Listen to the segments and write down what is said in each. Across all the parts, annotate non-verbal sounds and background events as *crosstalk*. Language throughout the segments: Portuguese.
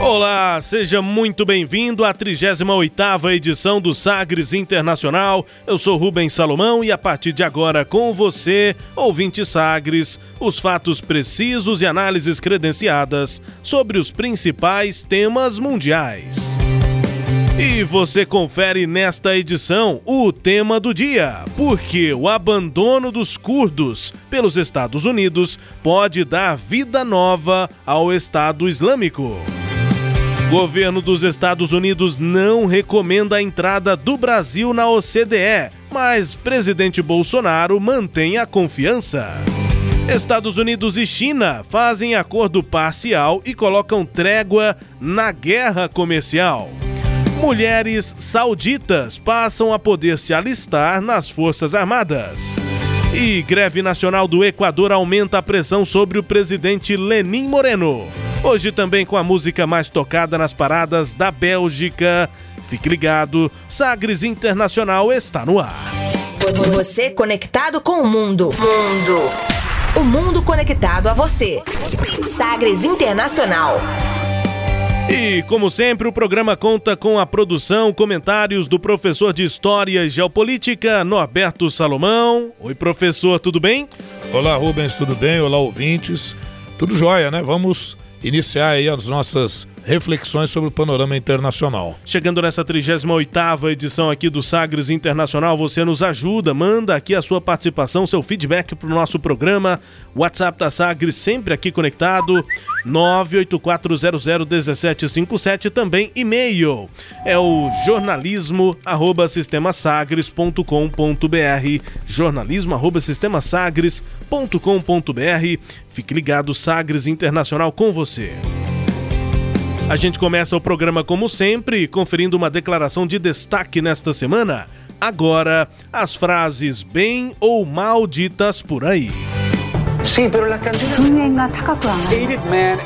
Olá, seja muito bem-vindo à 38ª edição do Sagres Internacional. Eu sou Rubens Salomão e a partir de agora com você, ouvinte Sagres, os fatos precisos e análises credenciadas sobre os principais temas mundiais. E você confere nesta edição o tema do dia, porque o abandono dos curdos pelos Estados Unidos pode dar vida nova ao Estado Islâmico. Governo dos Estados Unidos não recomenda a entrada do Brasil na OCDE, mas presidente Bolsonaro mantém a confiança. Estados Unidos e China fazem acordo parcial e colocam trégua na guerra comercial. Mulheres sauditas passam a poder se alistar nas Forças Armadas. E greve nacional do Equador aumenta a pressão sobre o presidente Lenin Moreno. Hoje também com a música mais tocada nas paradas da Bélgica. Fique ligado, Sagres Internacional está no ar. Você conectado com o mundo. Mundo. O mundo conectado a você. Sagres Internacional. E, como sempre, o programa conta com a produção, comentários do professor de História e Geopolítica, Norberto Salomão. Oi, professor, tudo bem? Olá, Rubens, tudo bem? Olá, ouvintes. Tudo jóia, né? Vamos iniciar aí as nossas reflexões sobre o panorama internacional. Chegando nessa 38ª edição aqui do Sagres Internacional, você nos ajuda, manda aqui a sua participação, seu feedback para o nosso programa. WhatsApp da Sagres sempre aqui conectado, 984001757, também e-mail. É o jornalismo arroba sistemasagres.com.br jornalismo arroba sistemasagres.com.br Fique ligado, Sagres Internacional com você. A gente começa o programa como sempre, conferindo uma declaração de destaque nesta semana. Agora, as frases bem ou mal ditas por aí. Sim, pero la canción Hated man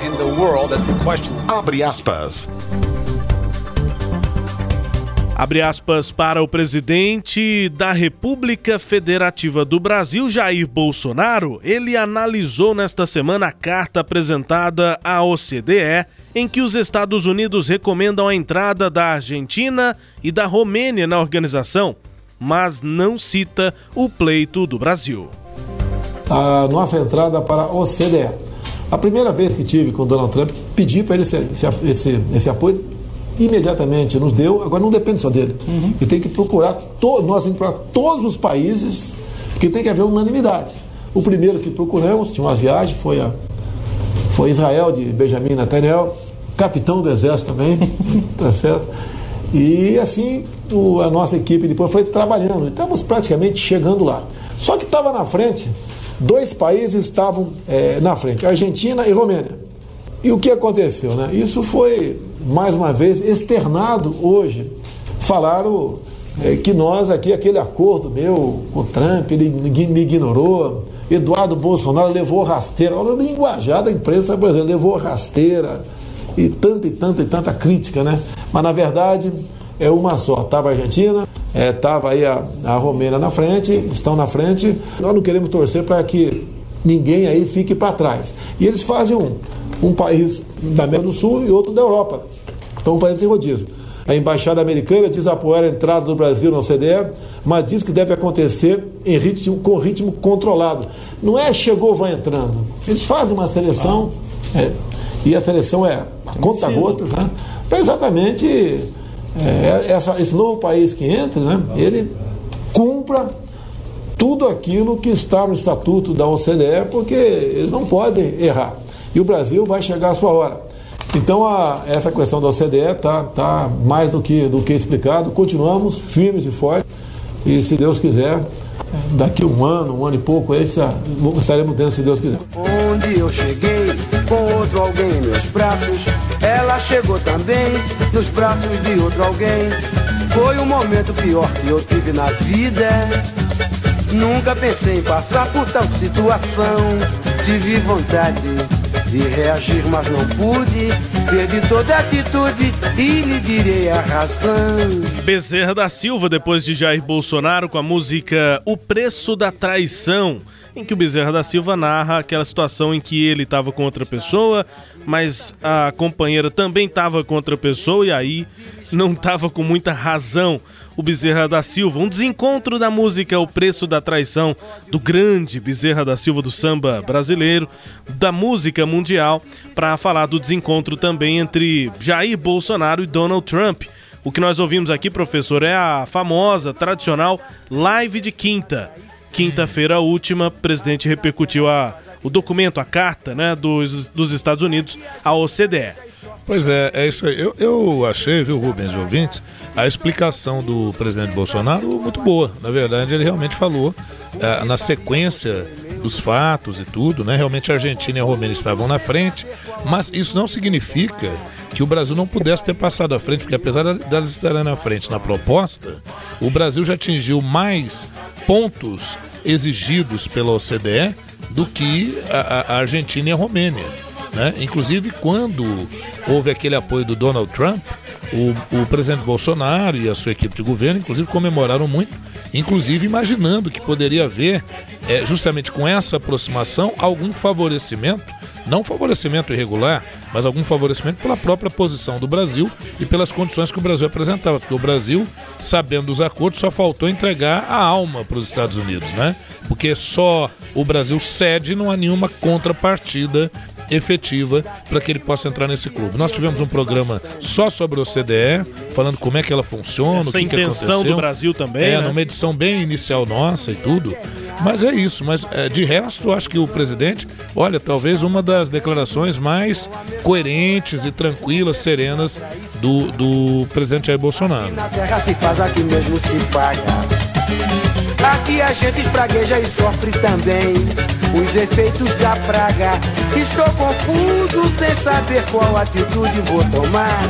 Abre aspas para o presidente da República Federativa do Brasil, Jair Bolsonaro. Ele analisou nesta semana a carta apresentada à OCDE em que os Estados Unidos recomendam a entrada da Argentina e da Romênia na organização, mas não cita o pleito do Brasil. A nossa entrada para a OCDE. A primeira vez que tive com Donald Trump, pedi para ele esse, esse, esse, apoio, imediatamente nos deu, agora não depende só dele. Uhum. E tem que procurar, to, nós temos que procurar todos os países, porque tem que haver unanimidade. O primeiro que procuramos, tinha umas viagens, foi a foi Israel de Benjamin Netanyahu, capitão do exército também, *laughs* tá certo? E assim o, a nossa equipe depois foi trabalhando. Estamos praticamente chegando lá. Só que estava na frente, dois países estavam é, na frente, Argentina e Romênia. E o que aconteceu? Né? Isso foi, mais uma vez, externado hoje. Falaram é, que nós aqui, aquele acordo meu com o Trump, ele me ignorou, Eduardo Bolsonaro levou rasteira. Olha, o linguajar da imprensa brasileira levou rasteira. E tanta e tanta e tanta crítica, né? Mas na verdade é uma só. Estava a Argentina, estava é, aí a, a Romênia na frente, estão na frente. Nós não queremos torcer para que ninguém aí fique para trás. E eles fazem um, um país da América do Sul e outro da Europa. Então, um país em rodízio. A embaixada americana diz apoiar a entrada do Brasil na OCDE, mas diz que deve acontecer em ritmo, com ritmo controlado. Não é chegou, vai entrando. Eles fazem uma seleção, é, e a seleção é conta-gotas, né? Para exatamente é, essa, esse novo país que entra, né? ele cumpra tudo aquilo que está no estatuto da OCDE, porque eles não podem errar. E o Brasil vai chegar à sua hora. Então, a, essa questão da OCDE está tá mais do que, do que explicado. Continuamos firmes e fortes. E, se Deus quiser, daqui um ano, um ano e pouco, aí estaremos dentro, se Deus quiser. Onde eu cheguei, com outro alguém em meus braços, ela chegou também nos braços de outro alguém. Foi o momento pior que eu tive na vida. Nunca pensei em passar por tal situação. Tive vontade de reagir, mas não pude. Perdi toda atitude e lhe direi a razão. Bezerra da Silva, depois de Jair Bolsonaro, com a música O Preço da Traição em que o Bezerra da Silva narra aquela situação em que ele estava com outra pessoa, mas a companheira também estava com outra pessoa e aí não estava com muita razão o Bezerra da Silva. Um desencontro da música O Preço da Traição, do grande Bezerra da Silva do samba brasileiro, da música mundial, para falar do desencontro também entre Jair Bolsonaro e Donald Trump. O que nós ouvimos aqui, professor, é a famosa, tradicional live de quinta. Quinta-feira última, o presidente repercutiu a, o documento, a carta né, dos, dos Estados Unidos à OCDE. Pois é, é isso aí. Eu, eu achei, viu, Rubens ouvintes, a explicação do presidente Bolsonaro muito boa. Na verdade, ele realmente falou é, na sequência dos fatos e tudo, né? Realmente a Argentina e a Romênia estavam na frente, mas isso não significa que o Brasil não pudesse ter passado à frente, porque apesar delas estarem na frente na proposta, o Brasil já atingiu mais pontos exigidos pela OCDE do que a, a Argentina e a Romênia. Né? Inclusive, quando houve aquele apoio do Donald Trump, o, o presidente Bolsonaro e a sua equipe de governo, inclusive, comemoraram muito, inclusive imaginando que poderia haver, é, justamente com essa aproximação, algum favorecimento, não favorecimento irregular, mas algum favorecimento pela própria posição do Brasil e pelas condições que o Brasil apresentava, porque o Brasil, sabendo dos acordos, só faltou entregar a alma para os Estados Unidos, né? Porque só o Brasil cede, não há nenhuma contrapartida efetiva para que ele possa entrar nesse clube. Nós tivemos um programa só sobre o CDE, falando como é que ela funciona, Essa o que, intenção que aconteceu. do Brasil também, É, né? numa edição bem inicial nossa e tudo. Mas é isso, mas é, de resto, acho que o presidente, olha, talvez uma das declarações mais coerentes e tranquilas, serenas do, do presidente Jair Bolsonaro. Na terra se faz aqui mesmo se paga. Aqui a gente espragueja e sofre também os efeitos da praga. Estou confuso sem saber qual atitude vou tomar.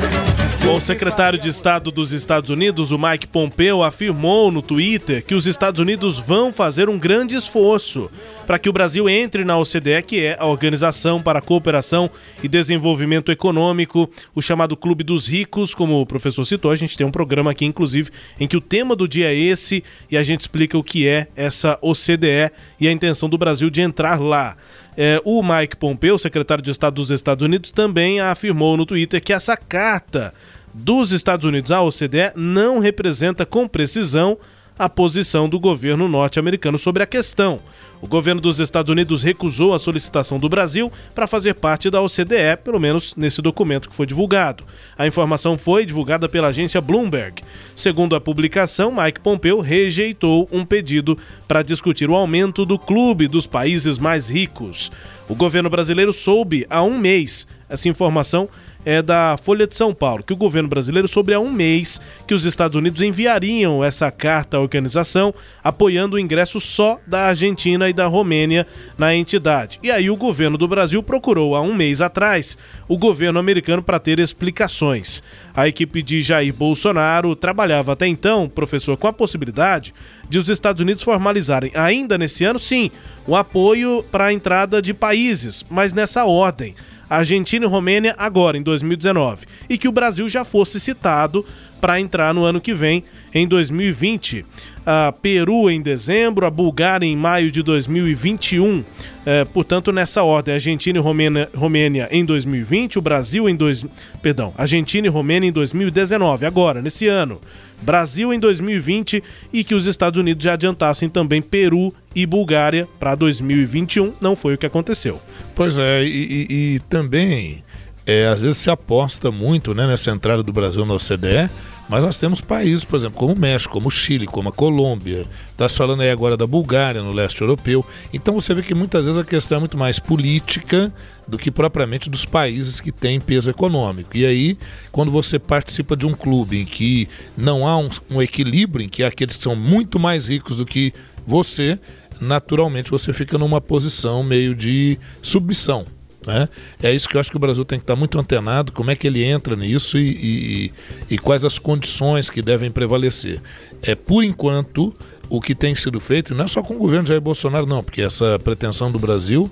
O secretário de Estado dos Estados Unidos, o Mike Pompeo, afirmou no Twitter que os Estados Unidos vão fazer um grande esforço para que o Brasil entre na OCDE, que é a Organização para a Cooperação e Desenvolvimento Econômico, o chamado Clube dos Ricos, como o professor citou. A gente tem um programa aqui, inclusive, em que o tema do dia é esse e a gente explica o que é essa OCDE e a intenção do Brasil de entrar lá. É, o Mike Pompeo, secretário de Estado dos Estados Unidos, também afirmou no Twitter que essa carta dos Estados Unidos à OCDE não representa com precisão a posição do governo norte-americano sobre a questão. O governo dos Estados Unidos recusou a solicitação do Brasil para fazer parte da OCDE, pelo menos nesse documento que foi divulgado. A informação foi divulgada pela agência Bloomberg. Segundo a publicação, Mike Pompeo rejeitou um pedido para discutir o aumento do clube dos países mais ricos. O governo brasileiro soube há um mês essa informação é da Folha de São Paulo, que o governo brasileiro soube há um mês que os Estados Unidos enviariam essa carta à organização apoiando o ingresso só da Argentina e da Romênia na entidade. E aí o governo do Brasil procurou há um mês atrás o governo americano para ter explicações. A equipe de Jair Bolsonaro trabalhava até então, professor, com a possibilidade de os Estados Unidos formalizarem ainda nesse ano, sim, o apoio para a entrada de países, mas nessa ordem. Argentina e Romênia agora, em 2019, e que o Brasil já fosse citado para entrar no ano que vem, em 2020. A Peru em dezembro, a Bulgária em maio de 2021. É, portanto, nessa ordem, Argentina e Romênia, Romênia em 2020, o Brasil em dois, perdão, Argentina e Romênia em 2019, agora, nesse ano. Brasil em 2020 e que os Estados Unidos já adiantassem também Peru e Bulgária para 2021. Não foi o que aconteceu. Pois é, e, e, e também é, às vezes se aposta muito né, nessa entrada do Brasil na OCDE, mas nós temos países, por exemplo, como o México, como o Chile, como a Colômbia. Está se falando aí agora da Bulgária, no leste europeu. Então você vê que muitas vezes a questão é muito mais política do que propriamente dos países que têm peso econômico. E aí, quando você participa de um clube em que não há um, um equilíbrio, em que aqueles que são muito mais ricos do que você naturalmente você fica numa posição meio de submissão. Né? É isso que eu acho que o Brasil tem que estar muito antenado, como é que ele entra nisso e, e, e quais as condições que devem prevalecer. É, por enquanto, o que tem sido feito, não é só com o governo Jair Bolsonaro, não, porque essa pretensão do Brasil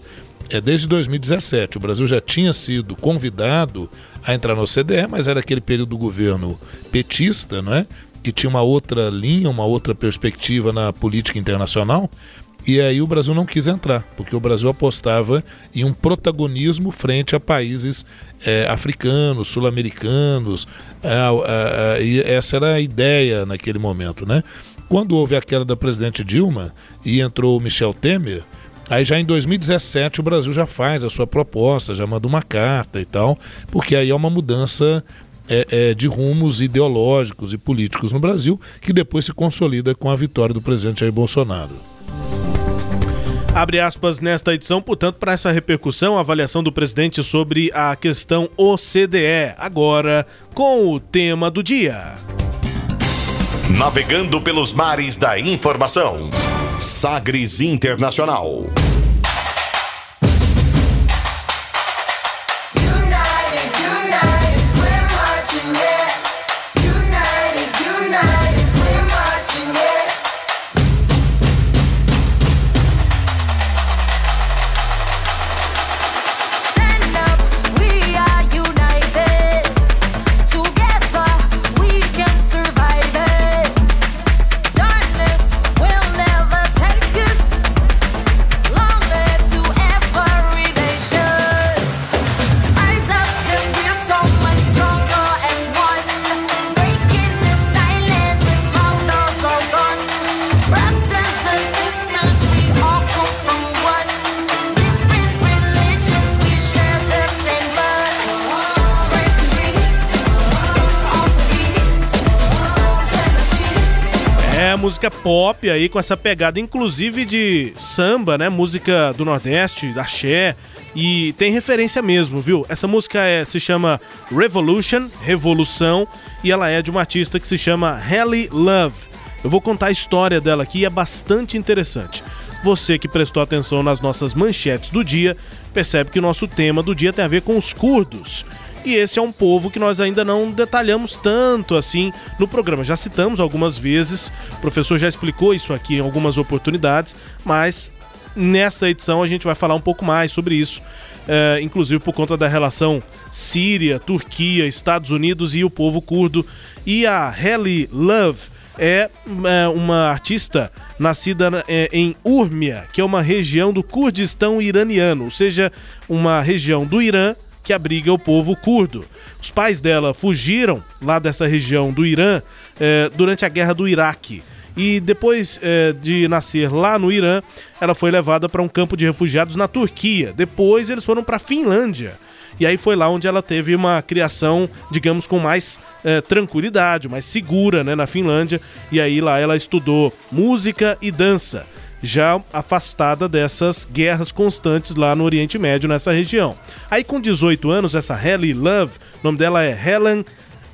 é desde 2017. O Brasil já tinha sido convidado a entrar no OCDE, mas era aquele período do governo petista, não é? que tinha uma outra linha, uma outra perspectiva na política internacional. E aí o Brasil não quis entrar, porque o Brasil apostava em um protagonismo frente a países é, africanos, sul-americanos. É, e essa era a ideia naquele momento, né? Quando houve a queda da presidente Dilma e entrou o Michel Temer, aí já em 2017 o Brasil já faz a sua proposta, já manda uma carta e tal, porque aí é uma mudança é, é, de rumos ideológicos e políticos no Brasil, que depois se consolida com a vitória do presidente Jair Bolsonaro. Abre aspas nesta edição, portanto, para essa repercussão, a avaliação do presidente sobre a questão OCDE. Agora, com o tema do dia. Navegando pelos mares da informação. Sagres Internacional. Música pop aí com essa pegada inclusive de samba, né? Música do Nordeste, da Xé. E tem referência mesmo, viu? Essa música é, se chama Revolution, Revolução, e ela é de uma artista que se chama Halle Love. Eu vou contar a história dela aqui é bastante interessante. Você que prestou atenção nas nossas manchetes do dia, percebe que o nosso tema do dia tem a ver com os curdos. E esse é um povo que nós ainda não detalhamos tanto assim no programa. Já citamos algumas vezes, o professor já explicou isso aqui em algumas oportunidades, mas nessa edição a gente vai falar um pouco mais sobre isso. É, inclusive por conta da relação Síria, Turquia, Estados Unidos e o povo curdo. E a Halle Love é, é uma artista nascida é, em Urmia, que é uma região do Kurdistão iraniano, ou seja, uma região do Irã que abriga o povo curdo. Os pais dela fugiram lá dessa região do Irã eh, durante a guerra do Iraque. E depois eh, de nascer lá no Irã, ela foi levada para um campo de refugiados na Turquia. Depois eles foram para a Finlândia. E aí foi lá onde ela teve uma criação, digamos, com mais eh, tranquilidade, mais segura, né, na Finlândia. E aí lá ela estudou música e dança já afastada dessas guerras constantes lá no Oriente Médio, nessa região. Aí com 18 anos, essa Halle Love, o nome dela é Helen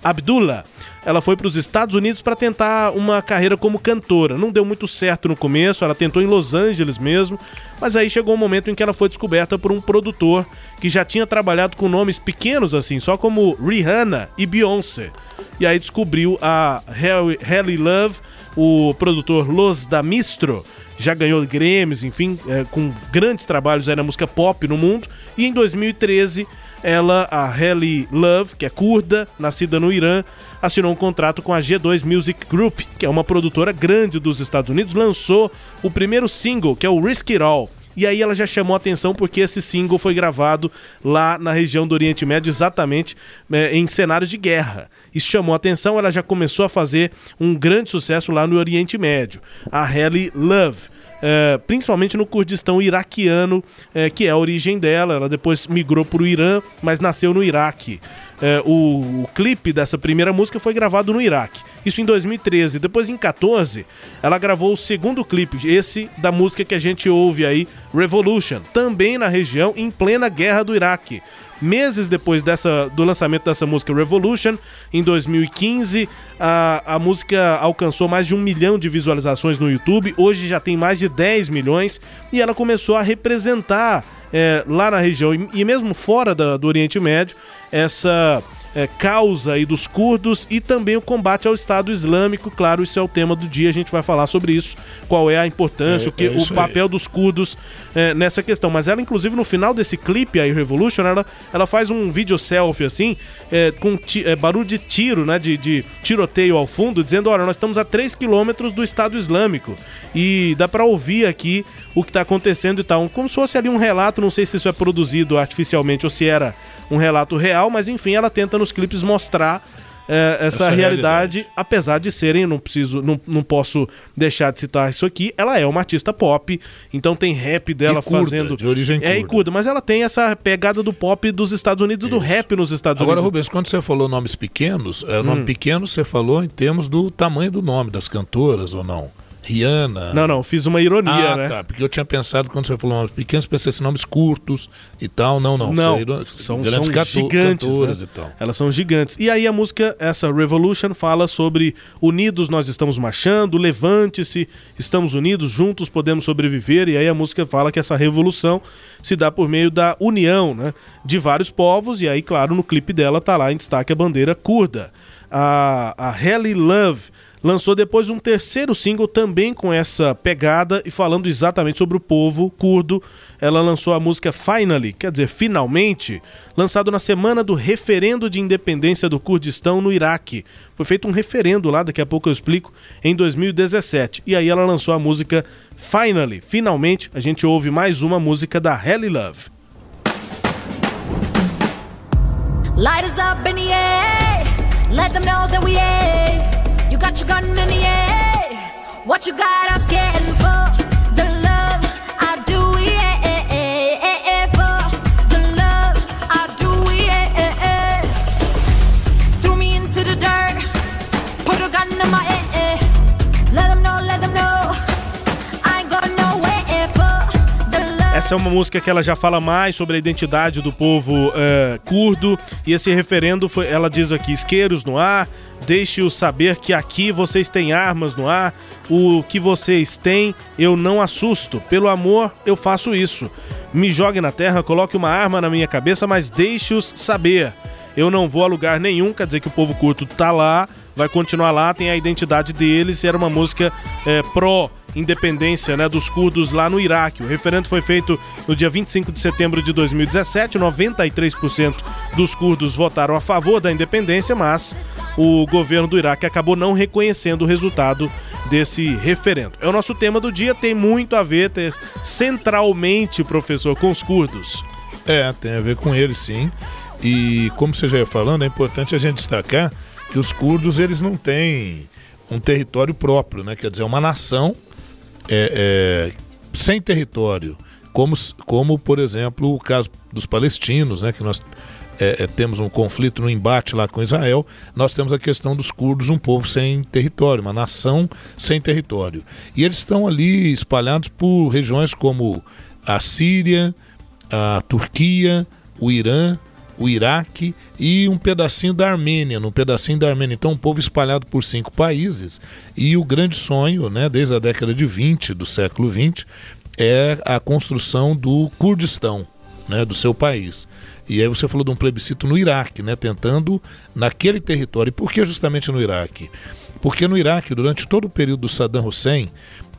Abdullah, ela foi para os Estados Unidos para tentar uma carreira como cantora. Não deu muito certo no começo, ela tentou em Los Angeles mesmo, mas aí chegou um momento em que ela foi descoberta por um produtor que já tinha trabalhado com nomes pequenos assim, só como Rihanna e Beyoncé. E aí descobriu a Halle Love, o produtor Los Damistro, já ganhou Grêmios, enfim, é, com grandes trabalhos na música pop no mundo. E em 2013, ela, a Halle Love, que é curda, nascida no Irã, assinou um contrato com a G2 Music Group, que é uma produtora grande dos Estados Unidos, lançou o primeiro single, que é o Risk It All. E aí ela já chamou atenção porque esse single foi gravado lá na região do Oriente Médio, exatamente é, em cenários de guerra. Isso chamou atenção, ela já começou a fazer um grande sucesso lá no Oriente Médio. A Halle Love. É, principalmente no Kurdistão iraquiano, é, que é a origem dela. Ela depois migrou para o Irã, mas nasceu no Iraque. É, o, o, clipe dessa primeira música foi gravado no Iraque. Isso em 2013. Depois, em 14, ela gravou o segundo clipe, esse da música que a gente ouve aí, Revolution, também na região, em plena guerra do Iraque meses depois dessa, do lançamento dessa música Revolution, em 2015, a, a música alcançou mais de um milhão de visualizações no YouTube, hoje já tem mais de 10 milhões e ela começou a representar é, lá na região e, e mesmo fora da, do Oriente Médio essa é, causa aí dos curdos e também o combate ao Estado Islâmico. Claro, isso é o tema do dia, a gente vai falar sobre isso, qual é a importância, É, o, que, é o isso aí. papel dos curdos é, nessa questão. Mas ela, inclusive, no final desse clipe aí, Revolution, ela, ela faz um vídeo selfie assim, é, com ti- é, barulho de tiro, né? De, de tiroteio ao fundo, dizendo: olha, nós estamos a 3 quilômetros do Estado Islâmico. E dá pra ouvir aqui o que tá acontecendo e tal. Como se fosse ali um relato, não sei se isso é produzido artificialmente ou se era um relato real, mas enfim, ela tenta nos clipes mostrar é, essa, Essa realidade, apesar de serem, não preciso, não, não posso deixar de citar isso aqui, ela é uma artista pop, então tem rap dela E curda, fazendo. de origem É, e curda. curda, mas ela tem essa pegada do pop dos Estados Unidos e do rap nos Estados Agora, Unidos. Rubens, quando você falou nomes pequenos, é, Hum. nome pequeno você falou em termos do tamanho do nome das cantoras ou não? Rihanna. Não, não, fiz uma ironia, ah, né? tá. Porque eu tinha pensado, quando você falou pequenos, pensei em nomes curtos e tal. Não, não. Não, saíram são, grandes são gigantes, cantoras né? e tal. Elas são gigantes. E aí a música, essa Revolution, fala sobre unidos nós estamos marchando, levante-se, estamos unidos, juntos podemos sobreviver. E aí a música fala que essa revolução se dá por meio da união, né, de vários povos. E aí, claro, no clipe dela tá lá em destaque a bandeira curda. A, a Helly Love lançou depois um terceiro single também com essa pegada e falando exatamente sobre o povo curdo. Ela lançou a música Finally, quer dizer, finalmente, lançado na semana do referendo de independência do Kurdistão no Iraque. Foi feito um referendo lá, daqui a pouco eu explico, em 2017. E aí ela lançou a música Finally. Finalmente, a gente ouve mais uma música da Helly Love. Light us up in the air. Let them know that we air. You got your gun in the air. What you got us getting for? Essa é uma música que ela já fala mais sobre a identidade do povo eh, curdo. E esse referendo, foi, ela diz aqui: isqueiros no ar, deixe-os saber que aqui vocês têm armas no ar. O que vocês têm, eu não assusto. Pelo amor, eu faço isso. Me jogue na terra, coloque uma arma na minha cabeça, mas deixe-os saber. Eu não vou a lugar nenhum, quer dizer que o povo curto tá lá, vai continuar lá, tem a identidade deles. Era uma música eh, pró independência né, dos curdos lá no Iraque. O referendo foi feito no dia 25 de setembro de 2017. 93% dos curdos votaram a favor da independência, mas o governo do Iraque acabou não reconhecendo o resultado desse referendo. É o nosso tema do dia, tem muito a ver centralmente, professor, com os curdos. É, tem a ver com eles, sim. E como você já ia falando, é importante a gente destacar que os curdos eles não têm um território próprio, né? Quer dizer, uma nação é, é, sem território, como, como por exemplo o caso dos palestinos, né? Que nós é, é, temos um conflito no embate lá com Israel, nós temos a questão dos curdos, um povo sem território, uma nação sem território. E eles estão ali espalhados por regiões como a Síria, a Turquia, o Irã, o Iraque e um pedacinho da Armênia, um pedacinho da Armênia. Então, um povo espalhado por cinco países. E o grande sonho, né, desde a década de 20 do século 20, é a construção do Kurdistão, né, do seu país. E aí você falou de um plebiscito no Iraque, né, tentando naquele território. E por que justamente no Iraque? Porque no Iraque, durante todo o período do Saddam Hussein,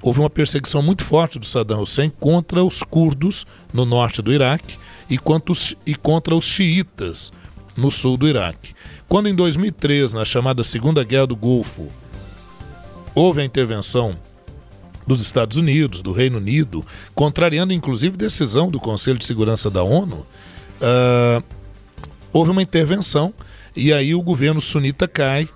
houve uma perseguição muito forte do Saddam Hussein contra os curdos no norte do Iraque e, contra os, e contra os xiitas no sul do Iraque. Quando em 2003, na chamada Segunda Guerra do Golfo, houve a intervenção dos Estados Unidos, do Reino Unido, contrariando inclusive decisão do Conselho de Segurança da ONU, ah, houve uma intervenção e aí o governo sunita cai.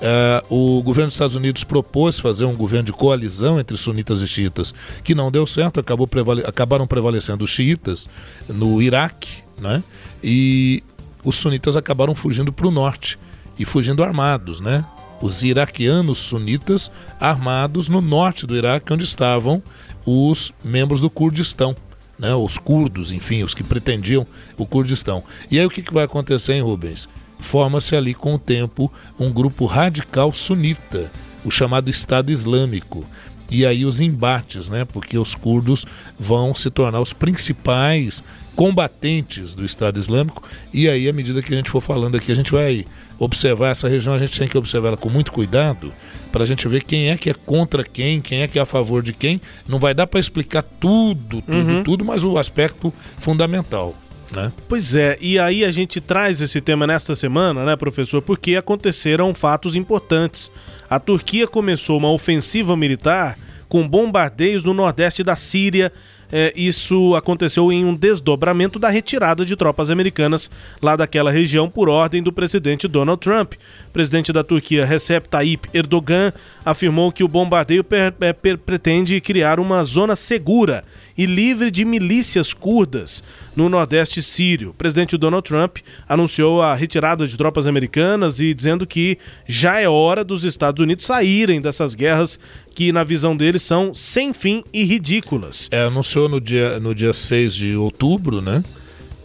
Ah, o governo dos Estados Unidos propôs fazer um governo de coalizão entre sunitas e xiitas, que não deu certo, acabou prevale- acabaram prevalecendo os xiitas no Iraque, né? E os sunitas acabaram fugindo para o norte e fugindo armados, né? Os iraquianos sunitas armados no norte do Iraque, onde estavam os membros do Kurdistão, né, os curdos, enfim, os que pretendiam o Kurdistão. E aí o que, que vai acontecer em Rubens? Forma-se ali com o tempo um grupo radical sunita, o chamado Estado Islâmico. E aí os embates, né? Porque os curdos vão se tornar os principais combatentes do Estado Islâmico. E aí, à medida que a gente for falando aqui, a gente vai observar essa região, a gente tem que observar ela com muito cuidado para a gente ver quem é que é contra quem, quem é que é a favor de quem. Não vai dar para explicar tudo, tudo, uhum. tudo, mas o aspecto fundamental. Né? Pois é, e aí a gente traz esse tema nesta semana, né, professor, porque aconteceram fatos importantes. A Turquia começou uma ofensiva militar com bombardeios no nordeste da Síria é, isso aconteceu em um desdobramento da retirada de tropas americanas lá daquela região por ordem do presidente Donald Trump. O presidente da Turquia, Recep Tayyip Erdogan, afirmou que o bombardeio per, per, per, pretende criar uma zona segura e livre de milícias curdas no Nordeste sírio. O presidente Donald Trump anunciou a retirada de tropas americanas e dizendo que já é hora dos Estados Unidos saírem dessas guerras que, na visão dele, são sem fim e ridículas. É, anunciou no dia, no dia 6 de outubro, né?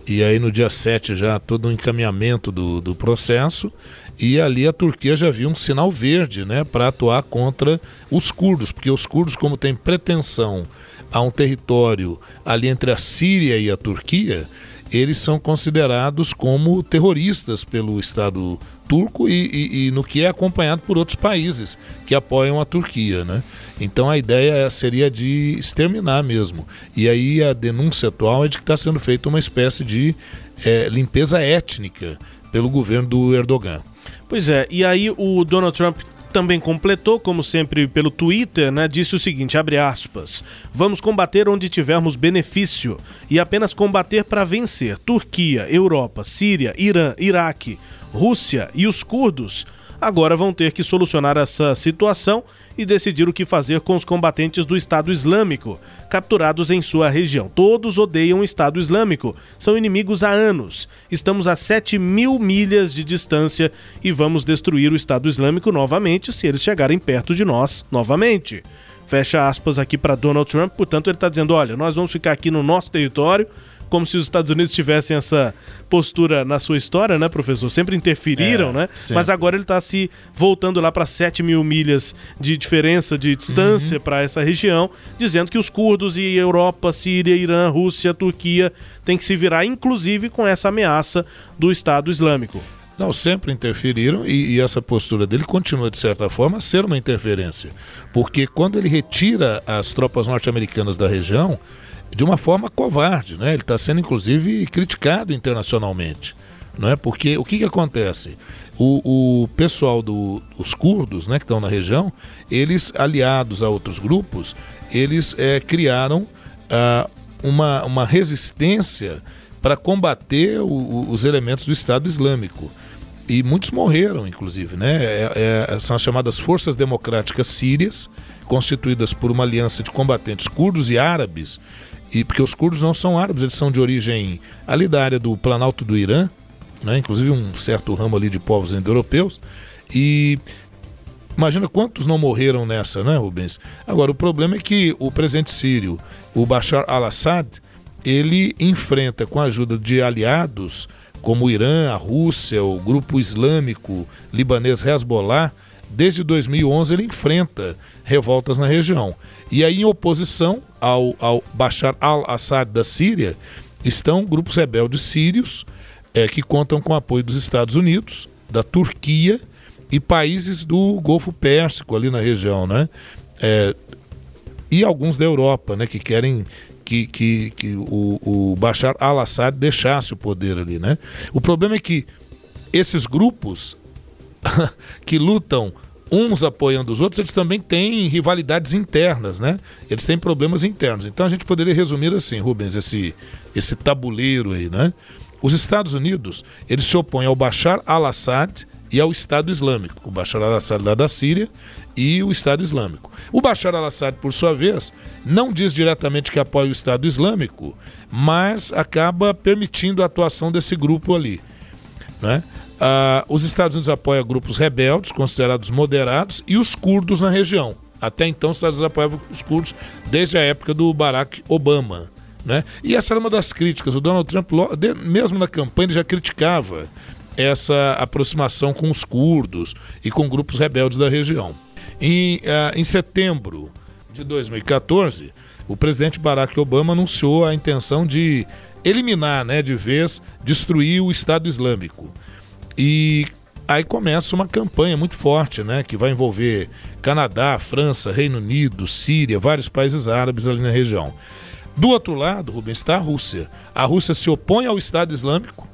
E aí no dia 7 já todo o um encaminhamento do, do processo. E ali a Turquia já viu um sinal verde né, para atuar contra os curdos, porque os curdos, como têm pretensão a um território ali entre a Síria e a Turquia, eles são considerados como terroristas pelo Estado turco e, e, e, no que é acompanhado por outros países que apoiam a Turquia, né? Então a ideia seria de exterminar mesmo. E aí a denúncia atual é de que está sendo feita uma espécie de é, limpeza étnica pelo governo do Erdogan. Pois é, e aí o Donald Trump também completou, como sempre pelo Twitter, né, disse o seguinte, abre aspas, vamos combater onde tivermos benefício e apenas combater para vencer. Turquia, Europa, Síria, Irã, Iraque, Rússia e os curdos agora vão ter que solucionar essa situação e decidir o que fazer com os combatentes do Estado Islâmico capturados em sua região. Todos odeiam o Estado Islâmico, são inimigos há anos. Estamos a 7 mil milhas de distância e vamos destruir o Estado Islâmico novamente se eles chegarem perto de nós novamente. Fecha aspas aqui para Donald Trump, portanto, ele está dizendo: olha, nós vamos ficar aqui no nosso território como se os Estados Unidos tivessem essa postura na sua história, né, professor? Sempre interferiram, é, né? Sempre. Mas agora ele está se voltando lá para 7 mil milhas de diferença, de distância uhum. para essa região, dizendo que os curdos e Europa, Síria, Irã, Rússia, Turquia têm que se virar, inclusive com essa ameaça do Estado Islâmico. Não, sempre interferiram e, e, essa postura dele continua, de certa forma, a ser uma interferência. Porque quando ele retira as tropas norte-americanas da região, de uma forma covarde, né? Ele está sendo inclusive criticado internacionalmente, não é? Porque o que, que acontece? O, o pessoal dos do, curdos, né, que estão na região, eles aliados a outros grupos, eles é, criaram ah, uma, uma resistência para combater o, os elementos do Estado Islâmico e muitos morreram, inclusive, né? É, é, são as chamadas Forças Democráticas Sírias, constituídas por uma aliança de combatentes curdos e árabes e porque os curdos não são árabes, eles são de origem ali da área do Planalto do Irã, né? inclusive um certo ramo ali de povos indo-europeus. E imagina quantos não morreram nessa, né, Rubens? Agora, o problema é que o presidente sírio, o Bashar al-Assad, ele enfrenta com a ajuda de aliados como o Irã, a Rússia, o grupo islâmico libanês Hezbollah, desde 2011 ele enfrenta revoltas na região. E aí, em oposição ao, ao Bashar al-Assad da Síria, estão grupos rebeldes sírios é, que contam com o apoio dos Estados Unidos, da Turquia e países do Golfo Pérsico ali na região, né? É, e alguns da Europa, né, que querem que, que, que o, o Bashar al-Assad deixasse o poder ali, né? O problema é que esses grupos *laughs* que lutam uns apoiando os outros, eles também têm rivalidades internas, né? Eles têm problemas internos. Então a gente poderia resumir assim, Rubens, esse, esse tabuleiro aí, né? Os Estados Unidos, eles se opõem ao Bashar al-Assad e ao Estado Islâmico. O Bashar al-Assad lá da Síria e o Estado Islâmico. O Bashar al-Assad, por sua vez, não diz diretamente que apoia o Estado Islâmico, mas acaba permitindo a atuação desse grupo ali. Né? Ah, os Estados Unidos apoiam grupos rebeldes, considerados moderados, e os curdos na região. Até então, os Estados Unidos apoiavam os curdos desde a época do Barack Obama. Né? E essa era uma das críticas. O Donald Trump, mesmo na campanha, ele já criticava essa aproximação com os curdos e com grupos rebeldes da região. Em, uh, em setembro de 2014, o presidente Barack Obama anunciou a intenção de eliminar, né, de vez, destruir o Estado Islâmico. E aí começa uma campanha muito forte, né, que vai envolver Canadá, França, Reino Unido, Síria, vários países árabes ali na região. Do outro lado, Rubens, está a Rússia. A Rússia se opõe ao Estado Islâmico,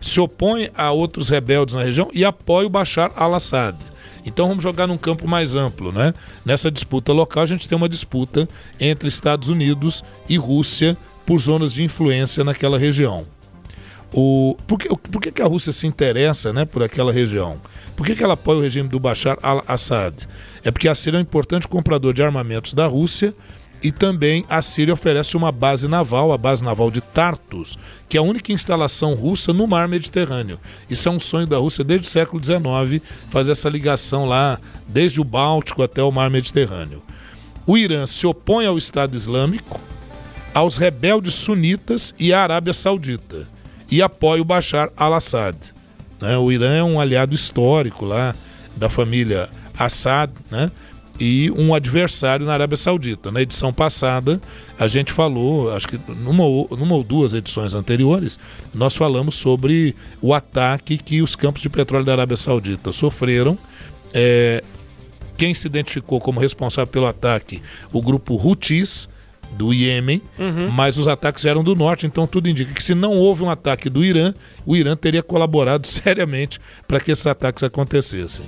se opõe a outros rebeldes na região e apoia o Bashar al-Assad. Então vamos jogar num campo mais amplo, né? Nessa disputa local a gente tem uma disputa entre Estados Unidos e Rússia por zonas de influência naquela região. O, por, que, por que, que a Rússia se interessa né, por aquela região? Por que, que ela apoia o regime do Bashar al-Assad? É porque a Síria é um importante comprador de armamentos da Rússia e também a Síria oferece uma base naval, a base naval de Tartus, que é a única instalação russa no mar Mediterrâneo. Isso é um sonho da Rússia desde o século XIX, fazer essa ligação lá, desde o Báltico até o mar Mediterrâneo. O Irã se opõe ao Estado Islâmico, aos rebeldes sunitas e à Arábia Saudita e apoia o Bashar al-Assad. Né? O Irã é um aliado histórico lá da família Assad, né? e um adversário na Arábia Saudita. Na edição passada, a gente falou, acho que numa, numa ou duas edições anteriores, nós falamos sobre o ataque que os campos de petróleo da Arábia Saudita sofreram. É, quem se identificou como responsável pelo ataque? O grupo Houthis, do Iêmen, uhum. mas os ataques vieram do norte, então tudo indica que se não houve um ataque do Irã, o Irã teria colaborado *laughs* seriamente para que esses ataques acontecessem.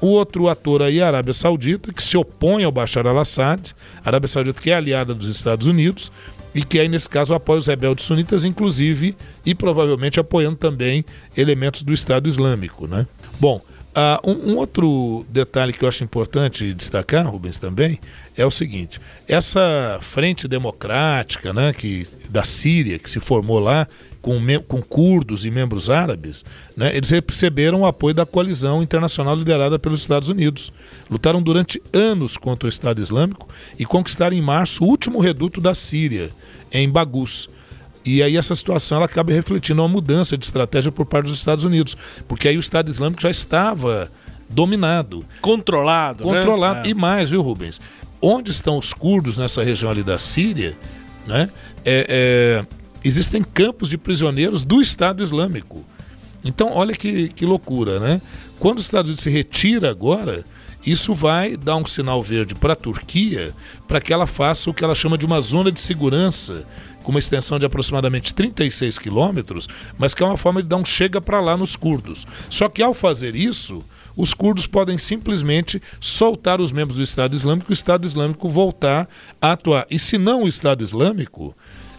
O outro ator aí é a Arábia Saudita, que se opõe ao Bashar al-Assad, a Arábia Saudita que é aliada dos Estados Unidos e que aí nesse caso apoia os rebeldes sunitas, inclusive e provavelmente apoiando também elementos do Estado Islâmico, né? Bom, uh, um, um, outro detalhe que eu acho importante destacar, Rubens, também, é o seguinte: essa frente democrática, né, que da Síria que se formou lá com, com curdos e membros árabes, né, eles receberam o apoio da coalizão internacional liderada pelos Estados Unidos. Lutaram durante anos contra o Estado Islâmico e conquistaram em março o último reduto da Síria, em Bagus. E aí essa situação ela acaba refletindo uma mudança de estratégia por parte dos Estados Unidos, porque aí o Estado Islâmico já estava dominado. Controlado, né? Controlado. Né? E mais, viu, Rubens? Onde estão os curdos nessa região ali da Síria, né? É, é, existem campos de prisioneiros do Estado Islâmico. Então, olha que, que loucura, né? Quando os Estados Unidos se retira agora, isso vai dar um sinal verde para a Turquia para que ela faça o que ela chama de uma zona de segurança, com uma extensão de aproximadamente 36 quilômetros, mas que é uma forma de dar um chega para lá nos curdos. Só que ao fazer isso, os curdos podem simplesmente soltar os membros do Estado Islâmico e o Estado Islâmico voltar a atuar. E se não o Estado Islâmico,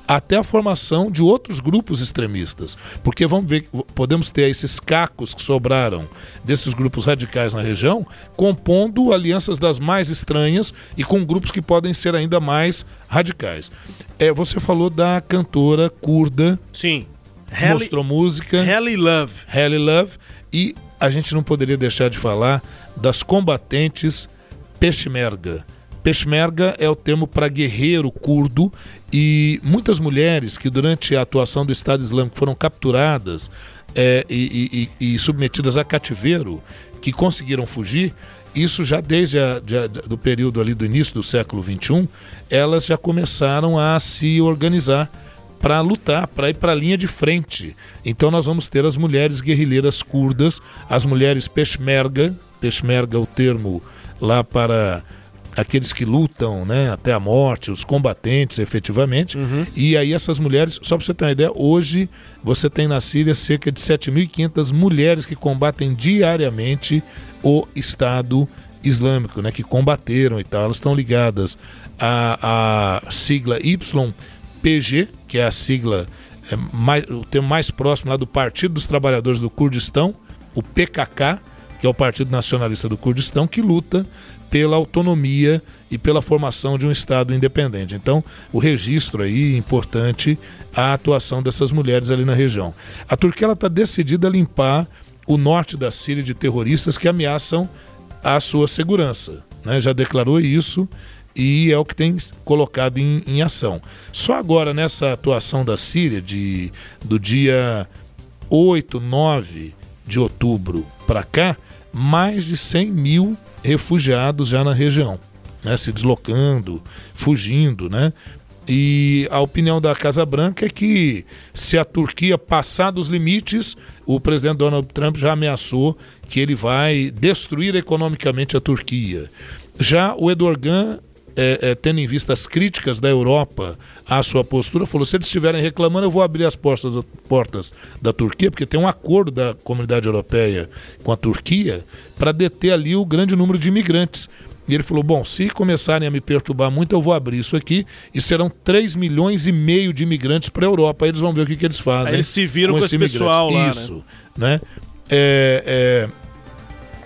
até a formação de outros grupos extremistas. Porque vamos ver, podemos ter esses cacos que sobraram desses grupos radicais na região, compondo alianças das mais estranhas e com grupos que podem ser ainda mais radicais. É, você falou da cantora curda. Sim. Mostrou música. Helly Love. Helly Love. E a gente não poderia deixar de falar das combatentes Peshmerga. Peshmerga é o termo para guerreiro curdo e muitas mulheres que durante a atuação do Estado Islâmico foram capturadas é, e, e, e, submetidas a cativeiro, que conseguiram fugir, isso já desde a, já, do período ali do início do século XXI, elas já começaram a se organizar para lutar, para ir para a linha de frente. Então nós vamos ter as mulheres guerrilheiras curdas, as mulheres peshmerga, peshmerga é o termo lá para aqueles que lutam né, até a morte, os combatentes efetivamente. Uhum. E aí essas mulheres, só para você ter uma ideia, hoje você tem na Síria cerca de 7.500 mulheres que combatem diariamente o Estado Islâmico, né, que combateram e tal. Elas estão ligadas à, à sigla YPG, que é a sigla, é, mais, o termo mais próximo lá do Partido dos Trabalhadores do Kurdistão, o PKK, que é o Partido Nacionalista do Kurdistão, que luta pela autonomia e pela formação de um Estado independente. Então, o registro aí importante a atuação dessas mulheres ali na região. A Turquia está decidida a limpar o norte da Síria de terroristas que ameaçam a sua segurança. Né? Já declarou isso e é o que tem colocado em, em ação. Só agora, nessa atuação da Síria, de, do dia 8, 9 de outubro para cá, mais de 100 mil refugiados já na região, né, se deslocando, fugindo, né? E a opinião da Casa Branca é que se a Turquia passar dos limites, o presidente Donald Trump já ameaçou que ele vai destruir economicamente a Turquia. Já o Erdogan é, é, tendo em vista as críticas da Europa à sua postura, falou: se eles estiverem reclamando, eu vou abrir as portas, portas da Turquia, porque tem um acordo da comunidade europeia com a Turquia para deter ali o grande número de imigrantes. E ele falou: bom, se começarem a me perturbar muito, eu vou abrir isso aqui e serão 3 milhões e meio de imigrantes para a Europa. Aí eles vão ver o que, que eles fazem. Aí eles se viram com, com esse pessoal lá. Né? Isso, né? né? É, é,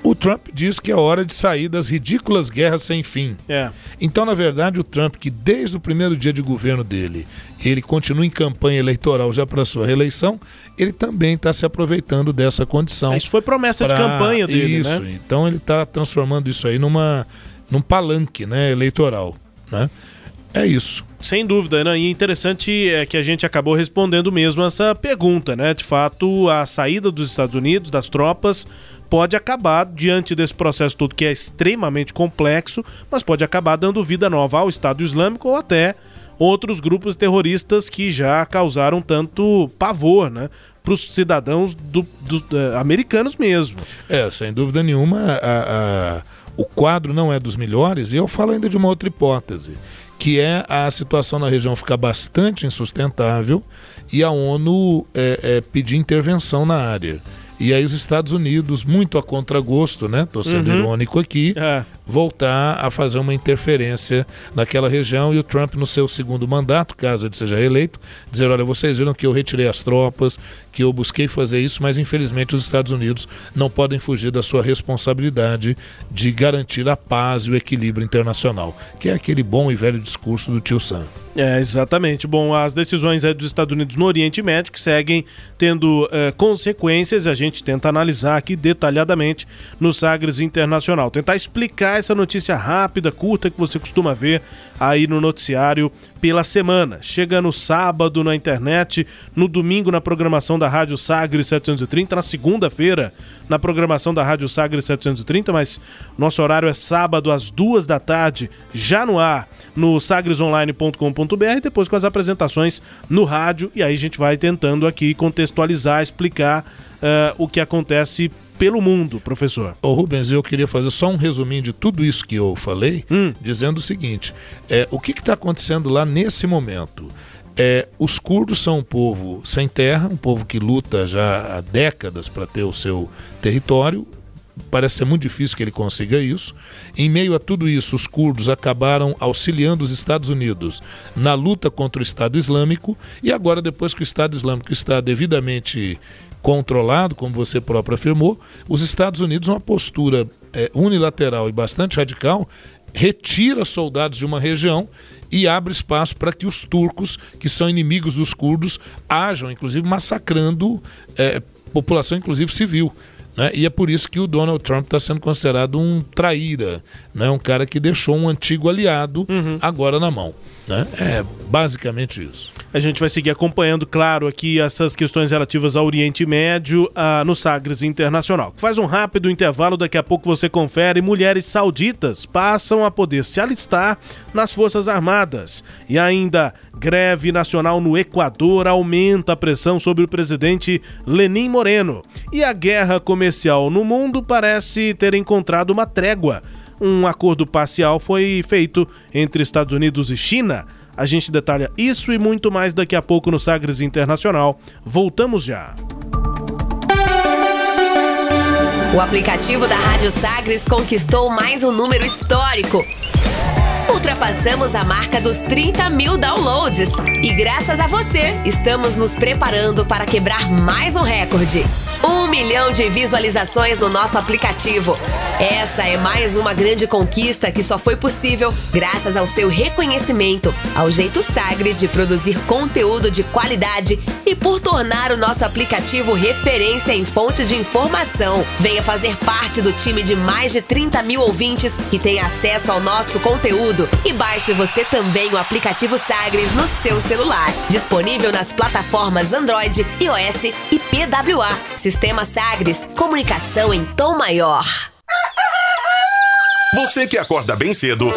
o Trump diz que é hora de sair das ridículas guerras sem fim. É. Então, na verdade, o Trump, que desde o primeiro dia de governo dele, ele continua em campanha eleitoral já para sua reeleição, ele também está se aproveitando dessa condição. Isso foi promessa pra... de campanha dele, isso, né? Então ele está transformando isso aí numa, num palanque né, eleitoral, né? É isso. Sem dúvida, né? E interessante é que a gente acabou respondendo mesmo essa pergunta, né? De fato, a saída dos Estados Unidos, das tropas, pode acabar, diante desse processo todo que é extremamente complexo, mas pode acabar dando vida nova ao Estado Islâmico ou até outros grupos terroristas que já causaram tanto pavor, né? Para os cidadãos do, do, uh, americanos mesmo. É, sem dúvida nenhuma, a, a, o quadro não é dos melhores, e eu falo ainda de uma outra hipótese, que é a situação na região ficar bastante insustentável e a ONU é, é, pedir intervenção na área. E aí os Estados Unidos, muito a contragosto, né? Tô sendo uhum. irônico aqui, é. Voltar a fazer uma interferência naquela região e o Trump no seu segundo mandato, caso ele seja reeleito, dizer, olha, vocês viram que eu retirei as tropas, que eu busquei fazer isso, mas infelizmente os Estados Unidos não podem fugir da sua responsabilidade de garantir a paz e o equilíbrio internacional, que é aquele bom e velho discurso do tio Sam. É, exatamente. Bom, as decisões dos Estados Unidos no Oriente Médio que seguem tendo é, consequências, a gente tenta analisar aqui detalhadamente no Sagres Internacional. Tentar explicar essa notícia rápida, curta que você costuma ver aí no noticiário pela semana. Chega no sábado na internet, no domingo na programação da Rádio Sagres 730, na segunda-feira na programação da Rádio Sagres 730, mas nosso horário é sábado às duas da tarde, já no ar no sagresonline.com.br, depois com as apresentações no rádio, e aí a gente vai tentando aqui contextualizar, explicar uh, o que acontece pelo mundo, professor. Ô Rubens, eu queria fazer só um resuminho de tudo isso que eu falei, hum. dizendo o seguinte: é, o que está acontecendo lá nesse momento? É, os curdos são um povo sem terra, um povo que luta já há décadas para ter o seu território parece ser muito difícil que ele consiga isso. Em meio a tudo isso, os curdos acabaram auxiliando os Estados Unidos na luta contra o Estado Islâmico e agora, depois que o Estado Islâmico está devidamente controlado, como você próprio afirmou, os Estados Unidos, uma postura é, unilateral e bastante radical, retira soldados de uma região e abre espaço para que os turcos, que são inimigos dos curdos, ajam, inclusive massacrando é, população, inclusive civil. Né? E é por isso que o Donald Trump está sendo considerado um traíra, né? um cara que deixou um antigo aliado uhum. agora na mão. Né? É basicamente isso. A gente vai seguir acompanhando, claro, aqui essas questões relativas ao Oriente Médio uh, no Sagres Internacional. Faz um rápido intervalo, daqui a pouco você confere. Mulheres sauditas passam a poder se alistar nas Forças Armadas. E ainda, greve nacional no Equador aumenta a pressão sobre o presidente Lenin Moreno. E a guerra comercial no mundo parece ter encontrado uma trégua um acordo parcial foi feito entre Estados Unidos e China. A gente detalha isso e muito mais daqui a pouco no Sagres Internacional. Voltamos já. O aplicativo da Rádio Sagres conquistou mais um número histórico ultrapassamos a marca dos 30 mil downloads. E graças a você, estamos nos preparando para quebrar mais um recorde. Um milhão de visualizações no nosso aplicativo. Essa é mais uma grande conquista que só foi possível graças ao seu reconhecimento, ao jeito Sagres de produzir conteúdo de qualidade e por tornar o nosso aplicativo referência em fonte de informação. Venha fazer parte do time de mais de 30 mil ouvintes que tem acesso ao nosso conteúdo E baixe você também o aplicativo Sagres no seu celular. Disponível nas plataformas Android, iOS e PWA. Sistema Sagres, comunicação em tom maior. Você que acorda bem cedo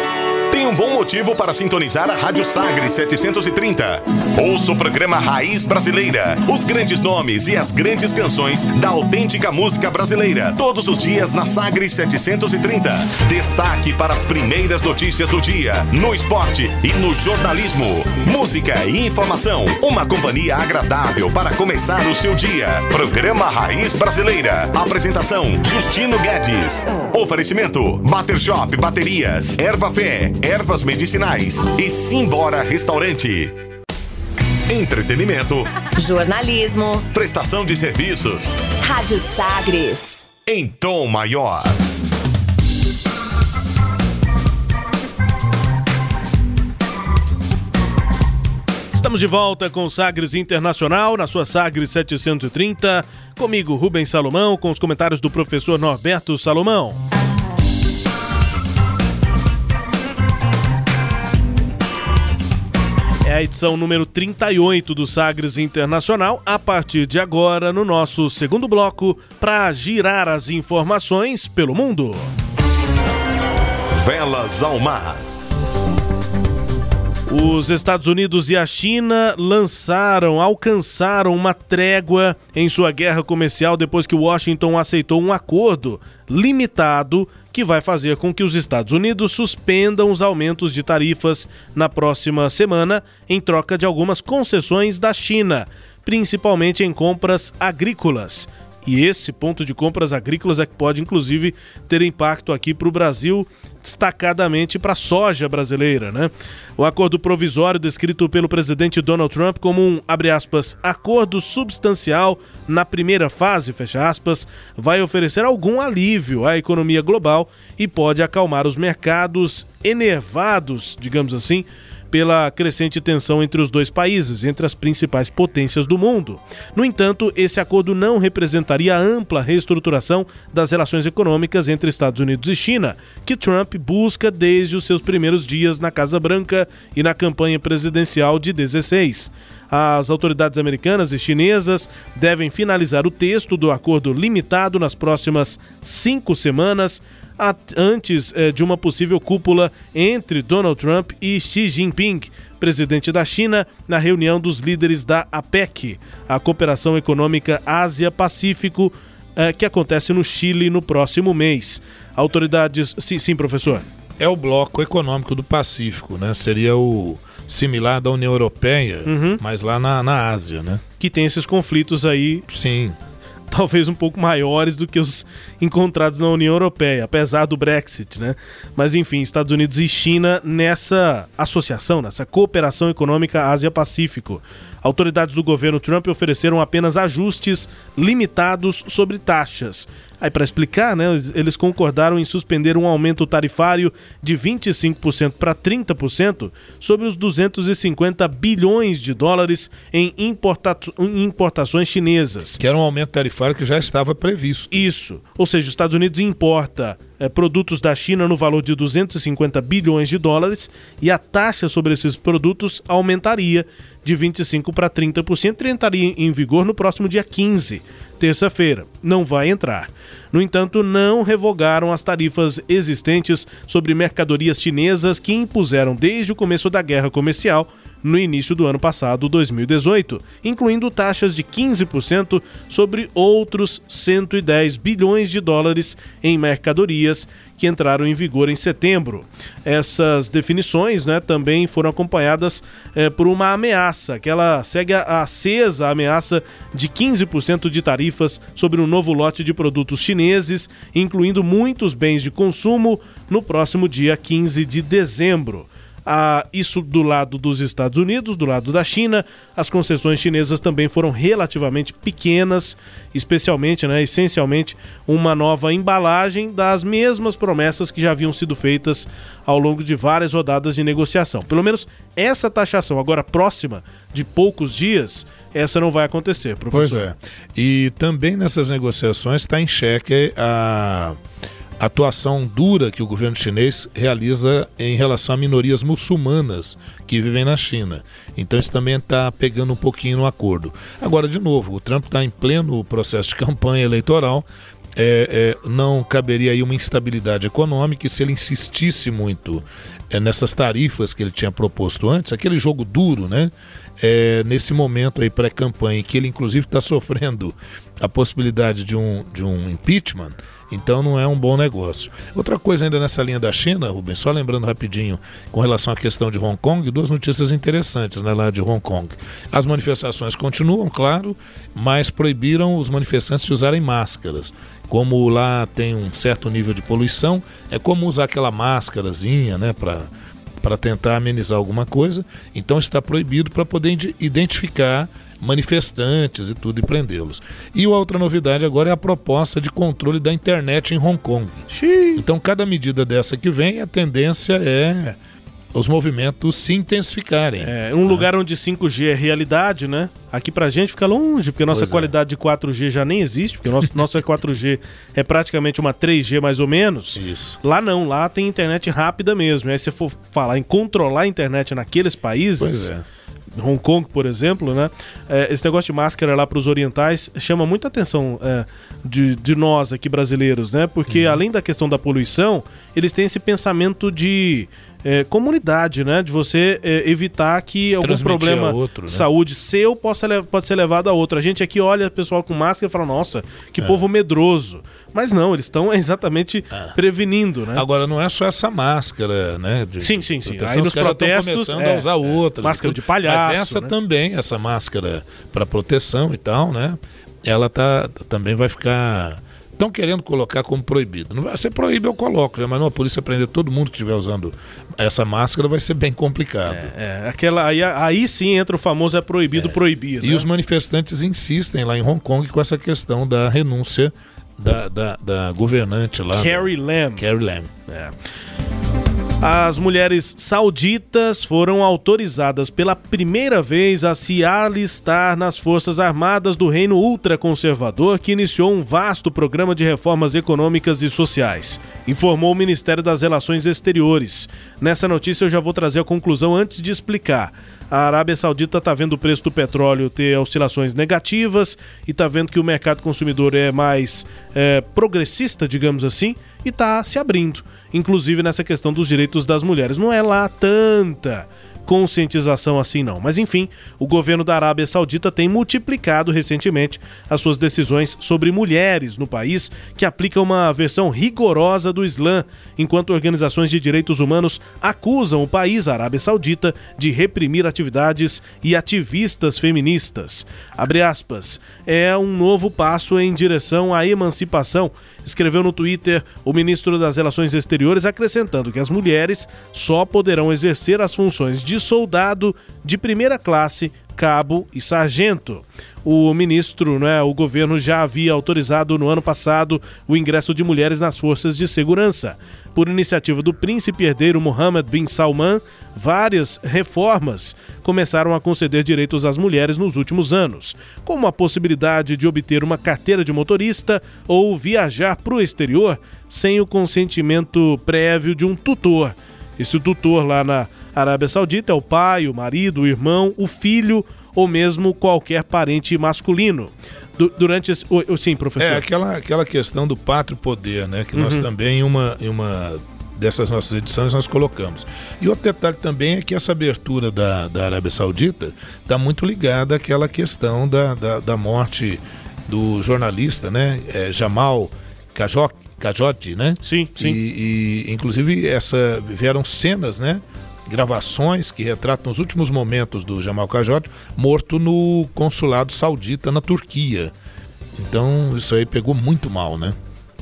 tem um bom motivo para sintonizar a Rádio Sagre 730. Ouça o programa Raiz Brasileira, os grandes nomes e as grandes canções da autêntica música brasileira, todos os dias na Sagre 730. Destaque para as primeiras notícias do dia, no esporte e no jornalismo. Música e informação, uma companhia agradável para começar o seu dia. Programa Raiz Brasileira. Apresentação: Justino Guedes. Oferecimento: Bater Shop Baterias, Erva Fé, ervas medicinais e Simbora Restaurante. Entretenimento, Jornalismo, prestação de serviços Rádio Sagres. em tom maior. Estamos de volta com o Sagres Internacional, na sua Sagres 730. Comigo, Rubens Salomão, com os comentários do professor Norberto Salomão. É a edição número 38 do Sagres Internacional, a partir de agora, no nosso segundo bloco, para girar as informações pelo mundo. Velas ao mar. Os Estados Unidos e a China lançaram, alcançaram uma trégua em sua guerra comercial depois que Washington aceitou um acordo limitado que vai fazer com que os Estados Unidos suspendam os aumentos de tarifas na próxima semana em troca de algumas concessões da China, principalmente em compras agrícolas. E esse ponto de compras agrícolas é que pode, inclusive, ter impacto aqui para o Brasil, destacadamente para a soja brasileira, né? O acordo provisório descrito pelo presidente Donald Trump como um, aspas, acordo substancial na primeira fase, aspas, vai oferecer algum alívio à economia global e pode acalmar os mercados enervados, digamos assim, pela crescente tensão entre os dois países, entre as principais potências do mundo. No entanto, esse acordo não representaria a ampla reestruturação das relações econômicas entre Estados Unidos e China, que Trump busca desde os seus primeiros dias na Casa Branca e na campanha presidencial de 16. As autoridades americanas e chinesas devem finalizar o texto do acordo limitado nas próximas cinco semanas antes eh, de uma possível cúpula entre Donald Trump e Xi Jinping, presidente da China, na reunião dos líderes da APEC, a Cooperação Econômica Ásia-Pacífico, eh, que acontece no Chile no próximo mês. Autoridades. Sim, sim, professor. É o bloco econômico do Pacífico, né? Seria o similar da União Europeia, Uhum. mas lá na, na Ásia, né? Que tem esses conflitos aí Sim. *laughs* talvez um pouco maiores do que os encontrados na União Europeia, apesar do Brexit, né? Mas enfim, Estados Unidos e China nessa associação, nessa cooperação econômica Ásia-Pacífico. Autoridades do governo Trump ofereceram apenas ajustes limitados sobre taxas. Aí para explicar, né, eles- concordaram em suspender um aumento tarifário de 25% para 30% sobre os 250 bilhões de dólares em importa- em importações chinesas. Que era um aumento tarifário que já estava previsto. Isso. Ou seja, os Estados Unidos importa eh, produtos da China no valor de 250 bilhões de dólares e a taxa sobre esses produtos aumentaria de 25% para 30% e entraria em vigor no próximo dia 15, terça-feira. Não vai entrar. No entanto, não revogaram as tarifas existentes sobre mercadorias chinesas que impuseram desde o começo da guerra comercial no início do ano passado, 2018, incluindo taxas de 15% sobre outros 110 bilhões de dólares em mercadorias que entraram em vigor em setembro. Essas definições né, também foram acompanhadas eh, por uma ameaça, que ela segue acesa a ameaça de 15% de tarifas sobre um novo lote de produtos chineses, incluindo muitos bens de consumo, no próximo dia 15 de dezembro. Isso do lado dos Estados Unidos, do lado da China, as concessões chinesas também foram relativamente pequenas, especialmente, né, essencialmente, uma nova embalagem das mesmas promessas que já haviam sido feitas ao longo de várias rodadas de negociação. Pelo menos essa taxação agora próxima de poucos dias, essa não vai acontecer, Pois professor. é. E também nessas negociações está em xeque a, atuação dura que o governo chinês realiza em relação a minorias muçulmanas que vivem na China. Então isso também está pegando um pouquinho no acordo. Agora, de novo, o Trump está em pleno processo de *laughs* campanha eleitoral. É, é, não caberia aí uma instabilidade econômica e se ele insistisse muito é, nessas tarifas que ele tinha proposto antes, aquele jogo duro, né? É, nesse momento aí pré-campanha, que ele inclusive está sofrendo a possibilidade de um, de um impeachment, então não é um bom negócio. Outra coisa ainda nessa linha da China, Rubens, só lembrando rapidinho com relação à questão de Hong Kong, duas notícias interessantes né, lá de Hong Kong. As manifestações continuam, claro, mas proibiram os manifestantes de usarem máscaras. Como lá tem um certo nível de poluição, é como usar aquela máscarazinha, né, para para tentar amenizar alguma coisa. Então está proibido para poder identificar manifestantes e tudo e prendê-los. E outra novidade agora é a proposta de controle da internet em Hong Kong. Xiii. Então, cada medida dessa que vem, a tendência é os movimentos se intensificarem. É, um né? lugar onde 5G é realidade, né? Aqui pra gente fica longe, porque a nossa pois é. qualidade é. de 4G já nem existe, porque nosso, *laughs* nosso 4G é praticamente uma 3G mais ou menos. Isso. Lá não, lá tem internet rápida mesmo. E aí se for falar em controlar a internet naqueles países. Pois é Hong Kong, por exemplo, né? É, esse negócio de máscara lá para os orientais chama muita atenção é, de, de nós aqui brasileiros, né? Porque uhum. além da questão da poluição, eles têm esse pensamento de é, comunidade, né? De você é, evitar que algum problema outro, de né? saúde seu possa, pode ser levado a outro. A gente aqui olha o pessoal com máscara e fala, nossa, que é. povo medroso. Mas não, eles estão *laughs* exatamente ah. prevenindo, né? Agora não é só essa máscara, né? De sim, sim, sim. Aí nos protestos começando é, a usar outras. Máscara de palhaço. Mas essa né? também, essa máscara para proteção e tal, né? Ela tá também vai ficar estão querendo colocar como proibido. Não vai ser proíbe, eu coloco, mas a polícia prender todo mundo que estiver usando essa máscara vai ser bem complicado. É, é aquela, aí, aí sim entra o famoso é proibido é. proibir. E né? os manifestantes insistem lá em Hong Kong com essa questão da renúncia da, da, da governante lá. Carrie Lam. Carrie Lam. É. As mulheres sauditas foram autorizadas pela primeira vez a se alistar nas Forças Armadas do Reino Ultraconservador, que iniciou um vasto programa de reformas econômicas e sociais, informou o Ministério das Relações Exteriores. Nessa notícia eu já vou trazer a conclusão antes de explicar. A Arábia Saudita está vendo o preço do petróleo ter oscilações negativas e está vendo que o mercado consumidor é mais é, progressista, digamos assim, e está se abrindo, inclusive nessa questão dos direitos das mulheres. Não é lá tanta conscientização assim não. Mas enfim, o governo da Arábia Saudita tem multiplicado recentemente as suas decisões sobre mulheres no país, que aplica uma versão rigorosa do Islã, enquanto organizações de direitos humanos acusam o país, a Arábia Saudita, de reprimir atividades e ativistas feministas. Abre aspas, é um novo passo em direção à emancipação escreveu no Twitter o ministro das Relações Exteriores, acrescentando que as mulheres só poderão exercer as funções de soldado de primeira classe, cabo e sargento. O ministro, né, o governo já havia autorizado no ano passado o ingresso de mulheres nas forças de segurança. Por iniciativa do príncipe herdeiro Mohammed bin Salman, várias reformas começaram a conceder direitos às mulheres nos últimos anos, como a possibilidade de obter uma carteira de motorista ou viajar para o exterior sem o consentimento prévio de um tutor. Esse tutor lá na Arábia Saudita é o pai, o marido, o irmão, o filho ou mesmo qualquer parente masculino. Du durante esse. O, sim, professor. É aquela, aquela questão do pátrio poder, né? Que uhum. nós também, em uma, em uma dessas nossas edições, nós colocamos. E outro detalhe também é que essa abertura da, da Arábia Saudita está muito ligada àquela questão da, da, da morte do jornalista, né? É, Jamal Khashoggi, né? Sim, sim. E, e, inclusive essa vieram cenas, né? Gravações que retratam os últimos momentos do Jamal Khashoggi morto no consulado saudita na Turquia. Então isso aí pegou muito mal, né?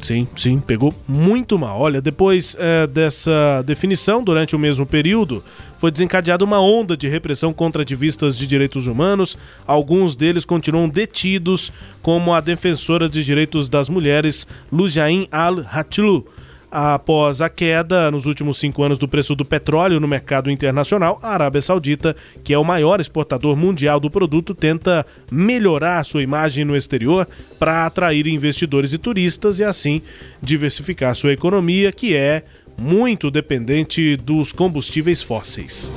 Sim, sim, pegou muito mal. Olha, depois é, dessa definição, durante o mesmo período, foi desencadeada uma onda de repressão contra ativistas de direitos humanos. Alguns deles continuam detidos, como a defensora de direitos das mulheres, Lujain Al-Hatlu, Após a queda nos últimos cinco anos do preço do petróleo no mercado internacional, a Arábia Saudita, que é o maior exportador mundial do produto, tenta melhorar sua imagem no exterior para atrair investidores e turistas e assim diversificar sua economia, que é muito dependente dos combustíveis fósseis.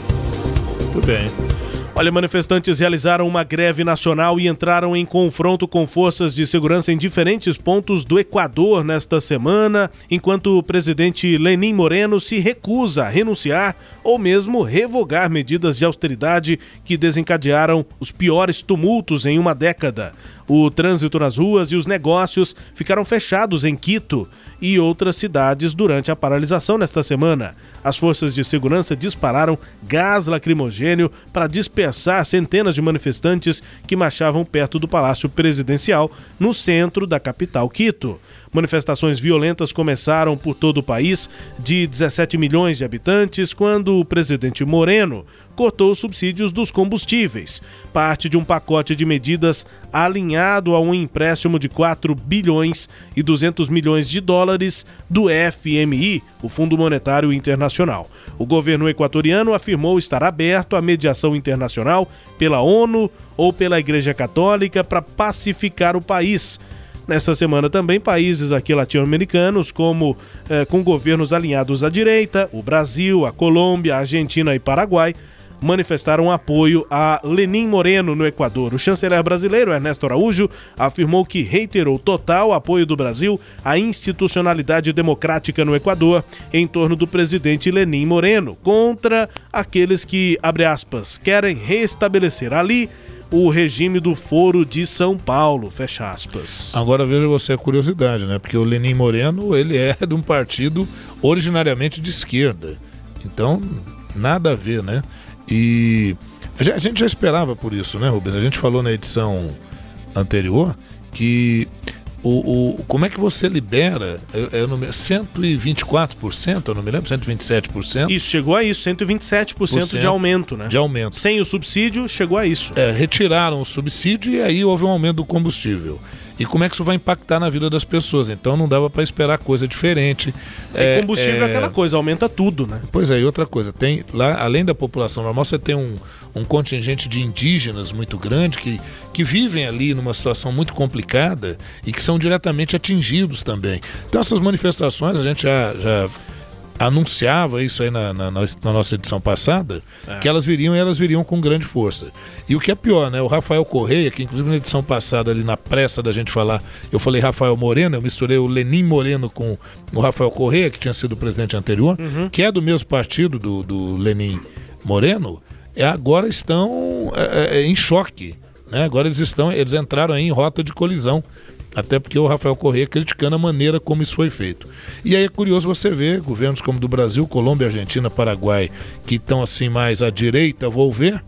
Muito bem. Olha, manifestantes realizaram uma greve nacional e entraram em confronto com forças de segurança em diferentes pontos do Equador nesta semana, enquanto o presidente Lenin Moreno se recusa a renunciar ou mesmo revogar medidas de austeridade que desencadearam os piores tumultos em uma década. O trânsito nas ruas e os negócios ficaram fechados em Quito e outras cidades durante a paralisação nesta semana. As forças de segurança dispararam gás lacrimogênio para dispersar centenas de manifestantes que marchavam perto do Palácio Presidencial, no centro da capital Quito. Manifestações violentas começaram por todo o país, de 17 milhões de habitantes, quando o presidente Moreno cortou os subsídios dos combustíveis, parte de um pacote de medidas alinhado a um empréstimo de 4 bilhões e 200 milhões de dólares do FMI, o Fundo Monetário Internacional. O governo equatoriano afirmou estar aberto à mediação internacional pela ONU ou pela Igreja Católica para pacificar o país Nesta semana também países aqui latino-americanos, como eh, com governos alinhados à direita, o Brasil, a Colômbia, a Argentina e Paraguai, manifestaram apoio a Lenin Moreno no Equador. O chanceler brasileiro Ernesto Araújo afirmou que reiterou total apoio do Brasil à institucionalidade democrática no Equador em torno do presidente Lenin Moreno, contra aqueles que, abre aspas, querem restabelecer ali o regime do Foro de São Paulo, fecha aspas. Agora veja você a curiosidade, né? Porque o Lenin Moreno, ele é de um partido originariamente de esquerda. Então, nada a ver, né? E a gente já esperava por isso, né, Rubens? A gente falou na edição anterior que o, o, como é que você libera? Eu, eu não me, 124%, eu não me lembro, 127%? Isso, chegou a isso, 127% de aumento, né? De aumento. Sem o subsídio, chegou a isso. É, retiraram o subsídio e aí houve um aumento do combustível. E como é que isso vai impactar na vida das pessoas? Então não dava para esperar coisa diferente. É, combustível é, é aquela coisa, aumenta tudo, né? Pois é, e outra coisa, tem lá, além da população normal, você tem um, um contingente de indígenas muito grande que, que vivem ali numa situação muito complicada e que são diretamente atingidos também. Então essas manifestações a gente já, já anunciava isso aí na, na, na nossa edição passada, é. que elas viriam e elas viriam com grande força. E o que é pior, né? O Rafael Correia, que inclusive na edição passada, ali na pressa da gente falar, eu falei Rafael Moreno, eu misturei o Lenin Moreno com o Rafael Correia, que tinha sido o presidente anterior, uhum. que é do mesmo partido do, do Lenin Moreno, é, agora estão é, é, em choque. Né? Agora eles estão, eles entraram aí em rota de colisão até porque o Rafael Corrêa criticando a maneira como isso foi feito. E aí é curioso você ver governos como do Brasil, Colômbia, Argentina, Paraguai, que estão assim mais à direita, vou ver,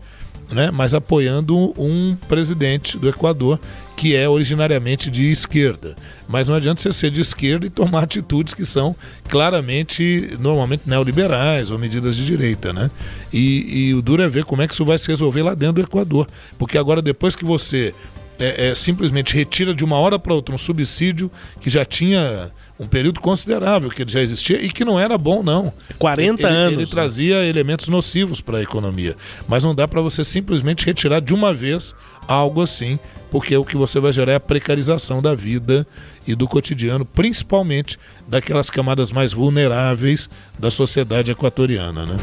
né, mas apoiando um presidente do Equador que é originariamente de esquerda. Mas não adianta você ser de esquerda e tomar *laughs* atitudes que são claramente, normalmente neoliberais ou medidas de direita, né? E, e o duro é ver como é que isso vai se resolver lá dentro do Equador. Porque agora, depois que você é, é, simplesmente retira de uma hora para outra um subsídio que já tinha um período considerável que ele já existia e que não era bom não. 40 ele, anos. Ele né? trazia elementos nocivos para a economia, mas não dá para você simplesmente retirar de uma vez algo assim, porque o que você vai gerar é a precarização da vida e do cotidiano, principalmente daquelas camadas mais vulneráveis da sociedade equatoriana, né?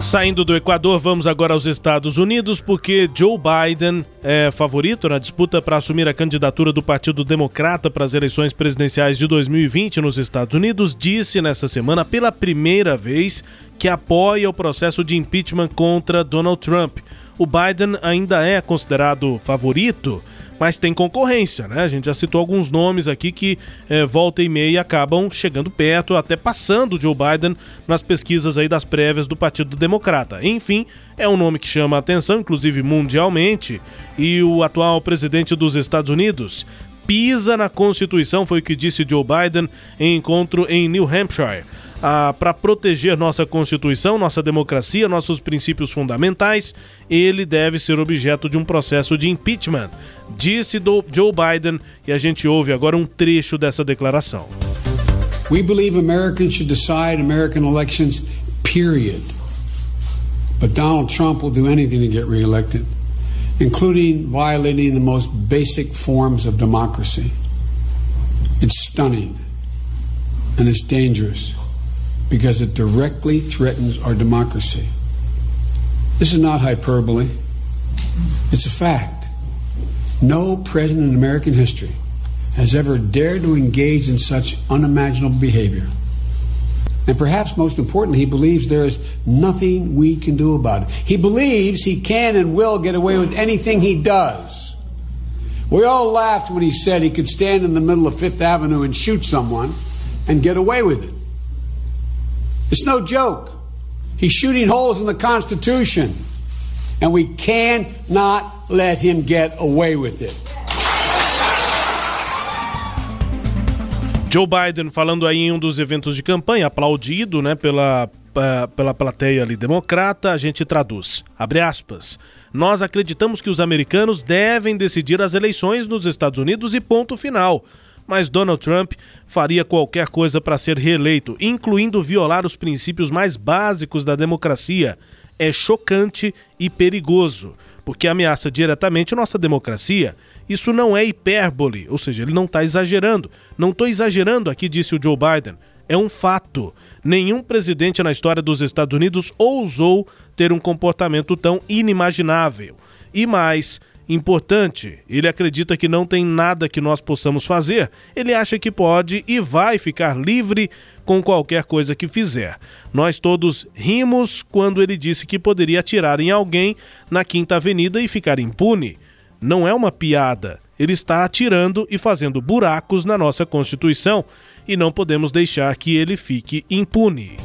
Saindo do Equador, vamos agora aos Estados Unidos, porque Joe Biden é favorito na disputa para assumir a candidatura do Partido Democrata para as eleições presidenciais de 2020 nos Estados Unidos, disse nesta semana pela primeira vez que apoia o processo de impeachment contra Donald Trump. O Biden ainda é considerado favorito mas tem concorrência, né? A gente já citou alguns nomes aqui que é, volta e meia acabam chegando perto, até passando Joe Biden nas pesquisas aí das prévias do Partido Democrata. Enfim, é um nome que chama a atenção, inclusive mundialmente, e o atual presidente dos Estados Unidos pisa na Constituição, foi o que disse Joe Biden em encontro em New Hampshire ah, para proteger nossa Constituição, nossa democracia, nossos princípios fundamentais, ele deve ser objeto de um processo de impeachment, disse do Joe Biden, e a gente ouve agora um trecho dessa declaração. We believe Americans should decide American elections, period. But Donald Trump will do anything to get reelected, including violating the most basic forms of democracy. It's stunning and it's dangerous because it directly threatens our democracy. This is not hyperbole, it's a fact. No president in American history has ever dared to engage in such unimaginable behavior. And perhaps most importantly, he believes there is nothing we can do about it. He believes he can and will get away with anything he does. We all laughed when he said he could stand in the middle of Fifth Avenue and shoot someone and get away with it. It's no joke. He's shooting holes in the Constitution, and we cannot let him get away with it. Joe Biden falando aí em um dos eventos de campanha, aplaudido né, pela, pela plateia ali democrata, a gente traduz. Abre aspas. Nós acreditamos que os americanos devem decidir as eleições nos Estados Unidos e ponto final. Mas Donald Trump faria qualquer coisa para ser reeleito, incluindo violar os princípios mais básicos da democracia. É chocante e perigoso, porque ameaça diretamente nossa democracia isso não é hipérbole, ou seja, ele não está exagerando. Não estou exagerando aqui, disse o Joe Biden. É um fato. Nenhum presidente na história dos Estados Unidos ousou ter um comportamento tão inimaginável. E mais, importante, ele acredita que não tem nada que nós possamos fazer. Ele acha que pode e vai ficar livre com qualquer coisa que fizer. Nós todos rimos quando ele disse que poderia atirar em alguém na Quinta Avenida e ficar impune não é uma piada. Ele está atirando e fazendo buracos na nossa Constituição e não podemos deixar que ele fique impune.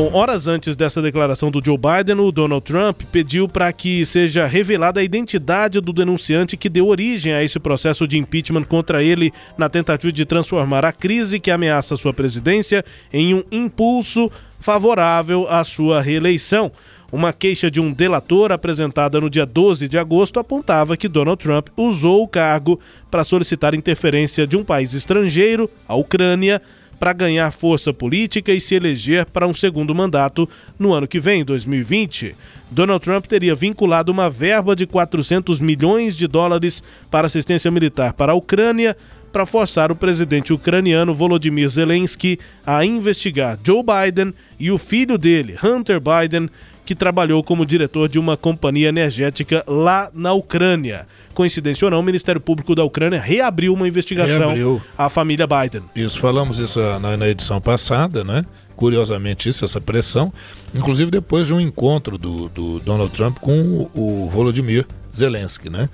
Bom, horas antes dessa declaração do Joe Biden, o Donald Trump pediu para que seja revelada a identidade do denunciante que deu origem a esse processo de impeachment contra ele na tentativa de transformar a crise que ameaça sua presidência em um impulso favorável à sua reeleição. Uma queixa de um delator apresentada no dia 12 de agosto apontava que Donald Trump usou o cargo para solicitar interferência de um país estrangeiro, a Ucrânia, para ganhar força política e se eleger para um segundo mandato no ano que vem, 2020. Donald Trump teria vinculado uma verba de 400 milhões de dólares para assistência militar para a Ucrânia para forçar o presidente ucraniano Volodymyr Zelensky a investigar Joe Biden e o filho dele, Hunter Biden, que trabalhou como diretor de uma companhia energética lá na Ucrânia. Coincidência ou não, o Ministério Público da Ucrânia reabriu uma investigação reabriu. à família Biden. Isso, falamos isso na, na edição passada, né? Curiosamente, isso, essa pressão, inclusive depois de um encontro do, do Donald Trump com o, o Volodymyr Zelensky, né?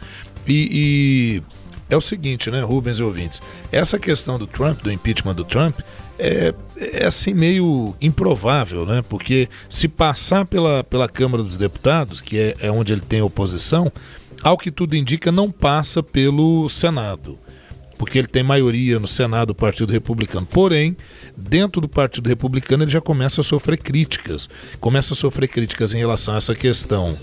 E, e é o seguinte, né, Rubens e ouvintes, essa questão do Trump, do impeachment do Trump, é, é assim meio improvável, né? Porque se passar pela, pela Câmara dos Deputados, que é, é onde ele tem oposição, ao que tudo indica, não passa pelo Senado porque ele tem maioria no Senado do Partido Republicano. Porém, dentro do Partido Republicano, ele já começa a sofrer críticas. Começa a sofrer críticas em relação a essa questão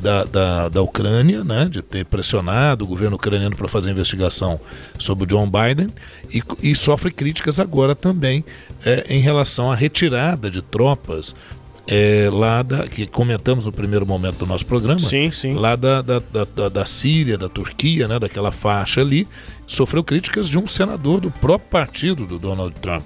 da, da, da Ucrânia, né, de ter pressionado o governo ucraniano para fazer investigação sobre o John Biden e, e sofre críticas agora também é, em relação à retirada de tropas é, lá da, que comentamos no primeiro momento do nosso programa, sim, sim. lá da, da, da, da, Síria, da Turquia, né, daquela faixa ali, sofreu críticas de um senador do próprio partido do Donald Trump.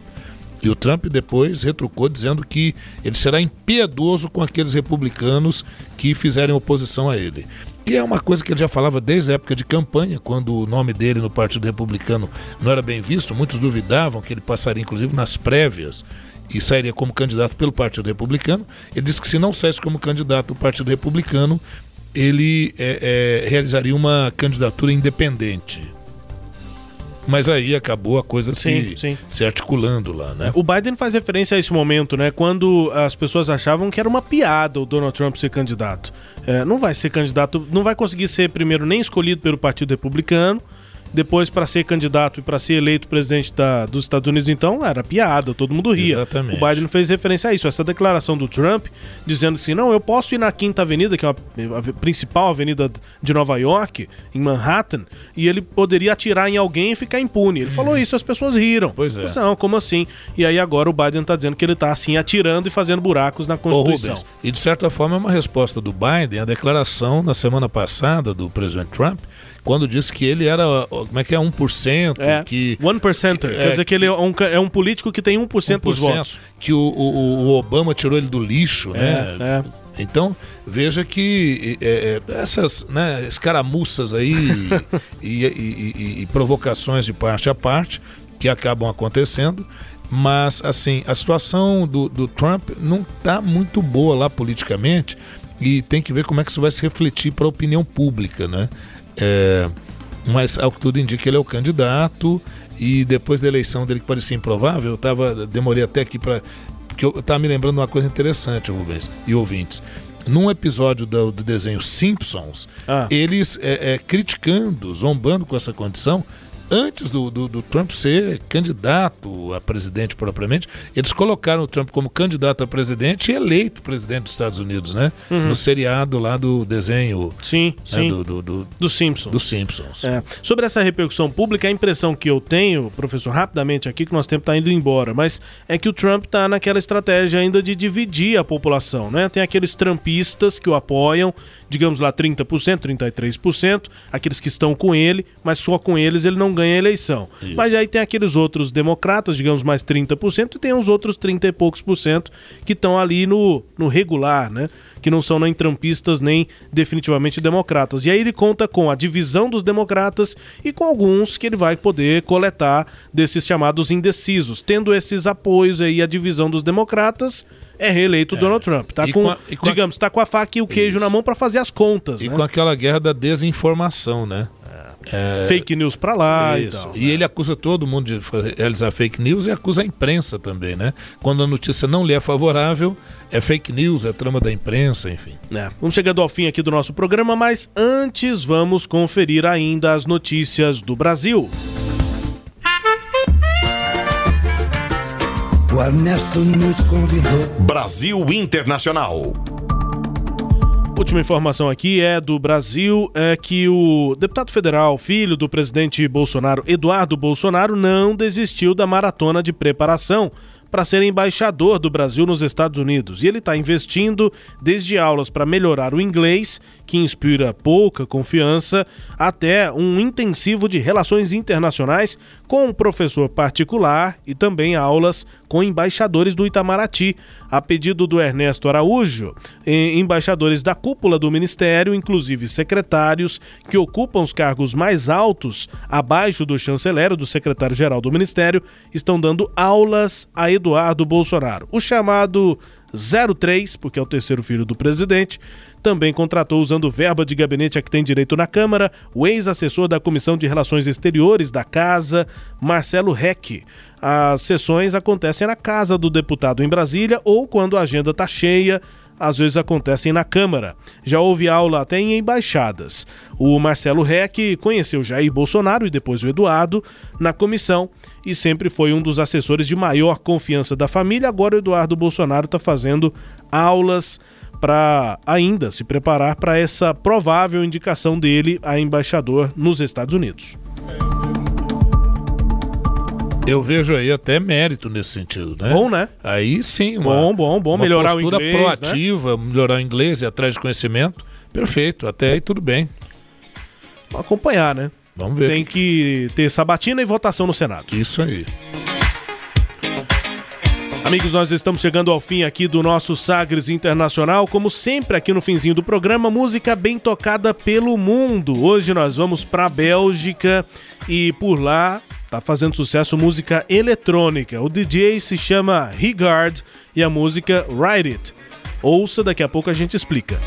E o Trump depois retrucou dizendo que ele será impiedoso com aqueles republicanos que fizerem oposição a ele. E é uma coisa que ele já falava desde a época de campanha, quando o nome dele no Partido Republicano não era bem visto, muitos duvidavam que ele passaria inclusive nas prévias e sairia como candidato pelo Partido Republicano. Ele disse que se não saísse como candidato do Partido Republicano, ele é, é, realizaria uma candidatura independente. Mas aí acabou a coisa sim, se, sim. se articulando lá, né? O Biden faz referência a esse momento, né? Quando as pessoas achavam que era uma piada o Donald Trump ser candidato. É, não vai ser candidato, não vai conseguir ser primeiro nem escolhido pelo Partido Republicano Depois, para ser candidato e para ser eleito presidente da, dos Estados Unidos, então, era piada, todo mundo ria. Exatamente. O Biden fez referência a isso. Essa declaração do Trump, dizendo assim: não, eu posso ir na Quinta Avenida, que é a, a principal avenida de Nova York, em Manhattan, e ele poderia atirar em alguém e ficar impune. Ele falou isso, as pessoas riram. Pois é. Não, como assim? E aí agora o Biden está dizendo que ele está assim atirando e fazendo buracos na Ô, Constituição. Rubens, e de certa forma é uma resposta do Biden à declaração na semana passada do presidente Trump, quando disse que ele era, como é que é, 1%, É, que... one percenter. é, Quer dizer que ele é um, é um político que tem 1%, dos 1%, votos. que o, o- o Obama tirou ele do lixo, né? é. Então, veja que é, é, essas né, escaramuças aí *laughs* e, e- e- e provocações de parte a parte que acabam acontecendo, mas assim, a situação do, do Trump não está muito boa lá politicamente e tem que ver como é que isso vai se refletir para a opinião pública, né? É, mas ao que tudo indica ele é o candidato e depois da eleição dele que parecia improvável, eu tava, demorei até aqui para porque eu estava me lembrando uma coisa interessante, Rubens e ouvintes. Num episódio do, do desenho Simpsons, Ah. eles é, é, criticando, zombando com essa condição, antes do, do- do Trump ser candidato a presidente propriamente, eles colocaram o Trump como candidato a presidente e eleito presidente dos Estados Unidos, né? No seriado lá do desenho Sim, né, sim. do, do, do, Dos Simpsons. dos Simpsons. É. Sobre essa repercussão pública, a impressão que eu tenho, professor, rapidamente aqui, que o nosso tempo está indo embora, mas é que o Trump está naquela estratégia ainda de dividir a população, né? Tem aqueles trumpistas que o apoiam, digamos lá 30%, 33%, aqueles que estão com ele, mas só com eles ele não ganha a eleição. Isso. Mas aí tem aqueles outros democratas, digamos mais 30%, e tem os outros 30 e poucos por cento que estão ali no, no regular, né? que não são nem trampistas nem definitivamente democratas. E aí ele conta com a divisão dos democratas e com alguns que ele vai poder coletar desses chamados indecisos. Tendo esses apoios aí, a divisão dos democratas, é reeleito Donald Trump. Tá E com, com a- e com a- digamos, tá com a faca e o queijo Isso. na mão para fazer as contas, E né? com aquela guerra da desinformação, né? É, Fake news pra lá e Isso. tal. E ele acusa todo mundo de realizar fake news e acusa a imprensa também, né? Quando a notícia não lhe é favorável, é fake news, é trama da imprensa, enfim. É, vamos chegando ao fim aqui do nosso programa, mas antes vamos conferir ainda as notícias do Brasil. O Ernesto nos convidou. Brasil Internacional. Última informação aqui é do Brasil, é que o deputado federal, filho do presidente Bolsonaro, Eduardo Bolsonaro, não desistiu da maratona de preparação para ser embaixador do Brasil nos Estados Unidos. E ele está investindo desde aulas para melhorar o inglês, que inspira pouca confiança, até um intensivo de relações internacionais com um professor particular e também aulas com embaixadores do Itamaraty, a pedido do Ernesto Araújo, em- embaixadores da cúpula do ministério, inclusive secretários que ocupam os cargos mais altos abaixo do chanceler ou do secretário-geral do ministério, estão dando aulas a Eduardo Bolsonaro. O chamado 03, porque é o terceiro filho do presidente, também contratou, usando verba de gabinete a que tem direito na Câmara, o ex-assessor da Comissão de Relações Exteriores da Casa, Marcelo Reck. As sessões acontecem na casa do deputado em Brasília ou quando a agenda está cheia, às vezes acontecem na Câmara. Já houve aula até em embaixadas. O Marcelo Reck conheceu Jair Bolsonaro e depois o Eduardo na comissão e sempre foi um dos assessores de maior confiança da família. Agora o Eduardo Bolsonaro está fazendo aulas para ainda se preparar para essa provável indicação dele a embaixador nos Estados Unidos. Eu vejo aí até mérito nesse sentido, né? Bom, né? Aí sim, uma, Bom, bom, bom. uma Melhorar o postura inglês, né? proativa, melhorar o inglês e atrás de conhecimento. Perfeito, até aí tudo bem. Acompanhar, né? Vamos ver. Tem que ter sabatina e votação no Senado. Isso aí. Amigos, nós estamos chegando ao fim aqui do nosso Sagres Internacional. Como sempre, aqui no finzinho do programa, música bem tocada pelo mundo. Hoje nós vamos para a Bélgica e por lá tá fazendo sucesso música eletrônica. O DJ se chama Regard e a música Ride It. Ouça, daqui a pouco a gente explica.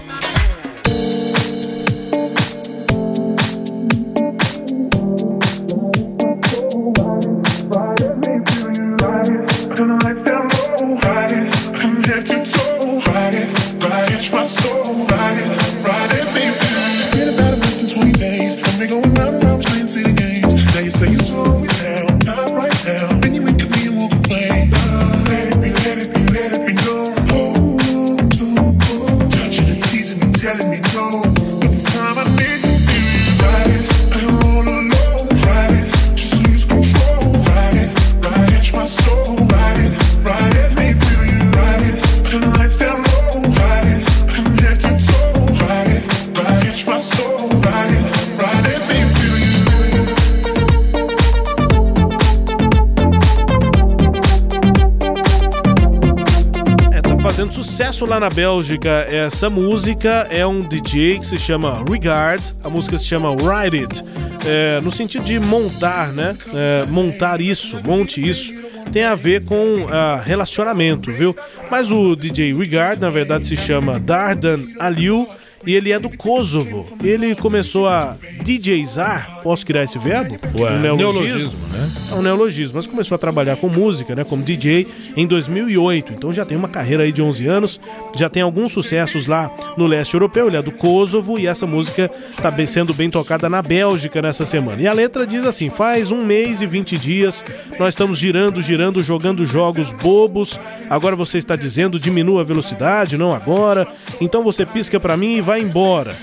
Sucesso lá na Bélgica. Essa música é um DJ que se chama Regard. A música se chama Ride It. É, no sentido de montar, né? É, montar isso, monte isso. Tem a ver com ah, relacionamento, viu? Mas o DJ Regard, na verdade, se chama Dardan Aliu e ele é do Kosovo. Ele começou a DJzar, posso criar esse verbo? Ué, Um neologismo, né? É um neologismo, mas começou a trabalhar com música, né, como DJ em 2008. Então já tem uma carreira aí de 11 anos, já tem alguns sucessos lá no leste europeu, ele é do Kosovo e essa música está sendo bem tocada na Bélgica nessa semana. E a letra diz assim: "Faz um mês e 20 dias nós estamos girando, girando, jogando jogos bobos. Agora você está dizendo diminua a velocidade, não agora. Então você pisca pra mim e vai embora.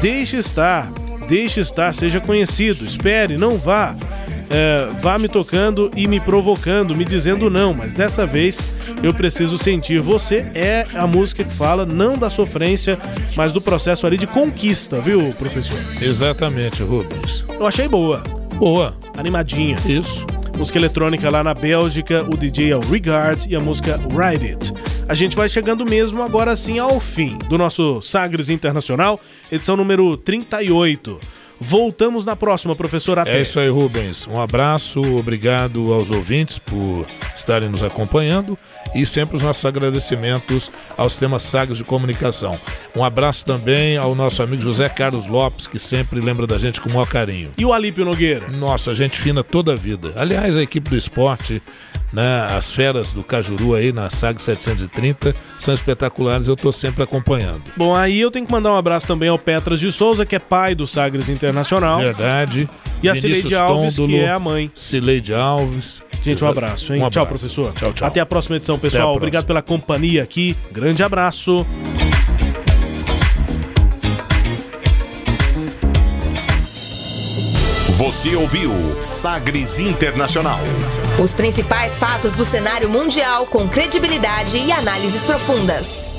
Deixe estar, deixe estar, seja conhecido. Espere, não vá. É, vá me tocando e me provocando, me dizendo não, mas dessa vez eu preciso sentir. Você é a música que fala não da sofrência, mas do processo ali de conquista, viu, professor? Exatamente, Rubens. Eu achei boa. Boa. Animadinha. Isso. Música eletrônica lá na Bélgica, o DJ é o Regard e a música Ride It. A gente vai chegando mesmo agora sim ao fim do nosso Sagres Internacional, edição número 38. Voltamos na próxima, professor. Até. É isso aí, Rubens. Um abraço, obrigado aos ouvintes por estarem nos acompanhando e sempre os nossos agradecimentos ao Sistema Sagres de Comunicação. Um abraço também ao nosso amigo José Carlos Lopes, que sempre lembra da gente com o maior carinho. E o Alípio Nogueira? Nossa, gente fina toda a vida. Aliás, a equipe do esporte, né, as feras do Cajuru aí na SAG 730 são espetaculares, eu estou sempre acompanhando. Bom, aí eu tenho que mandar um abraço também ao Petras de Souza, que é pai do Sagres Internacional. Verdade. E a Vinícius Cileide Alves, que é a mãe. Cileide Alves. Gente, um abraço, hein? Um Tchau, abraço. professor. Tchau, tchau. Até a próxima edição, pessoal. próxima. Obrigado pela companhia aqui. Grande abraço. Você ouviu Sagres Internacional. Os principais fatos do cenário mundial com credibilidade e análises profundas.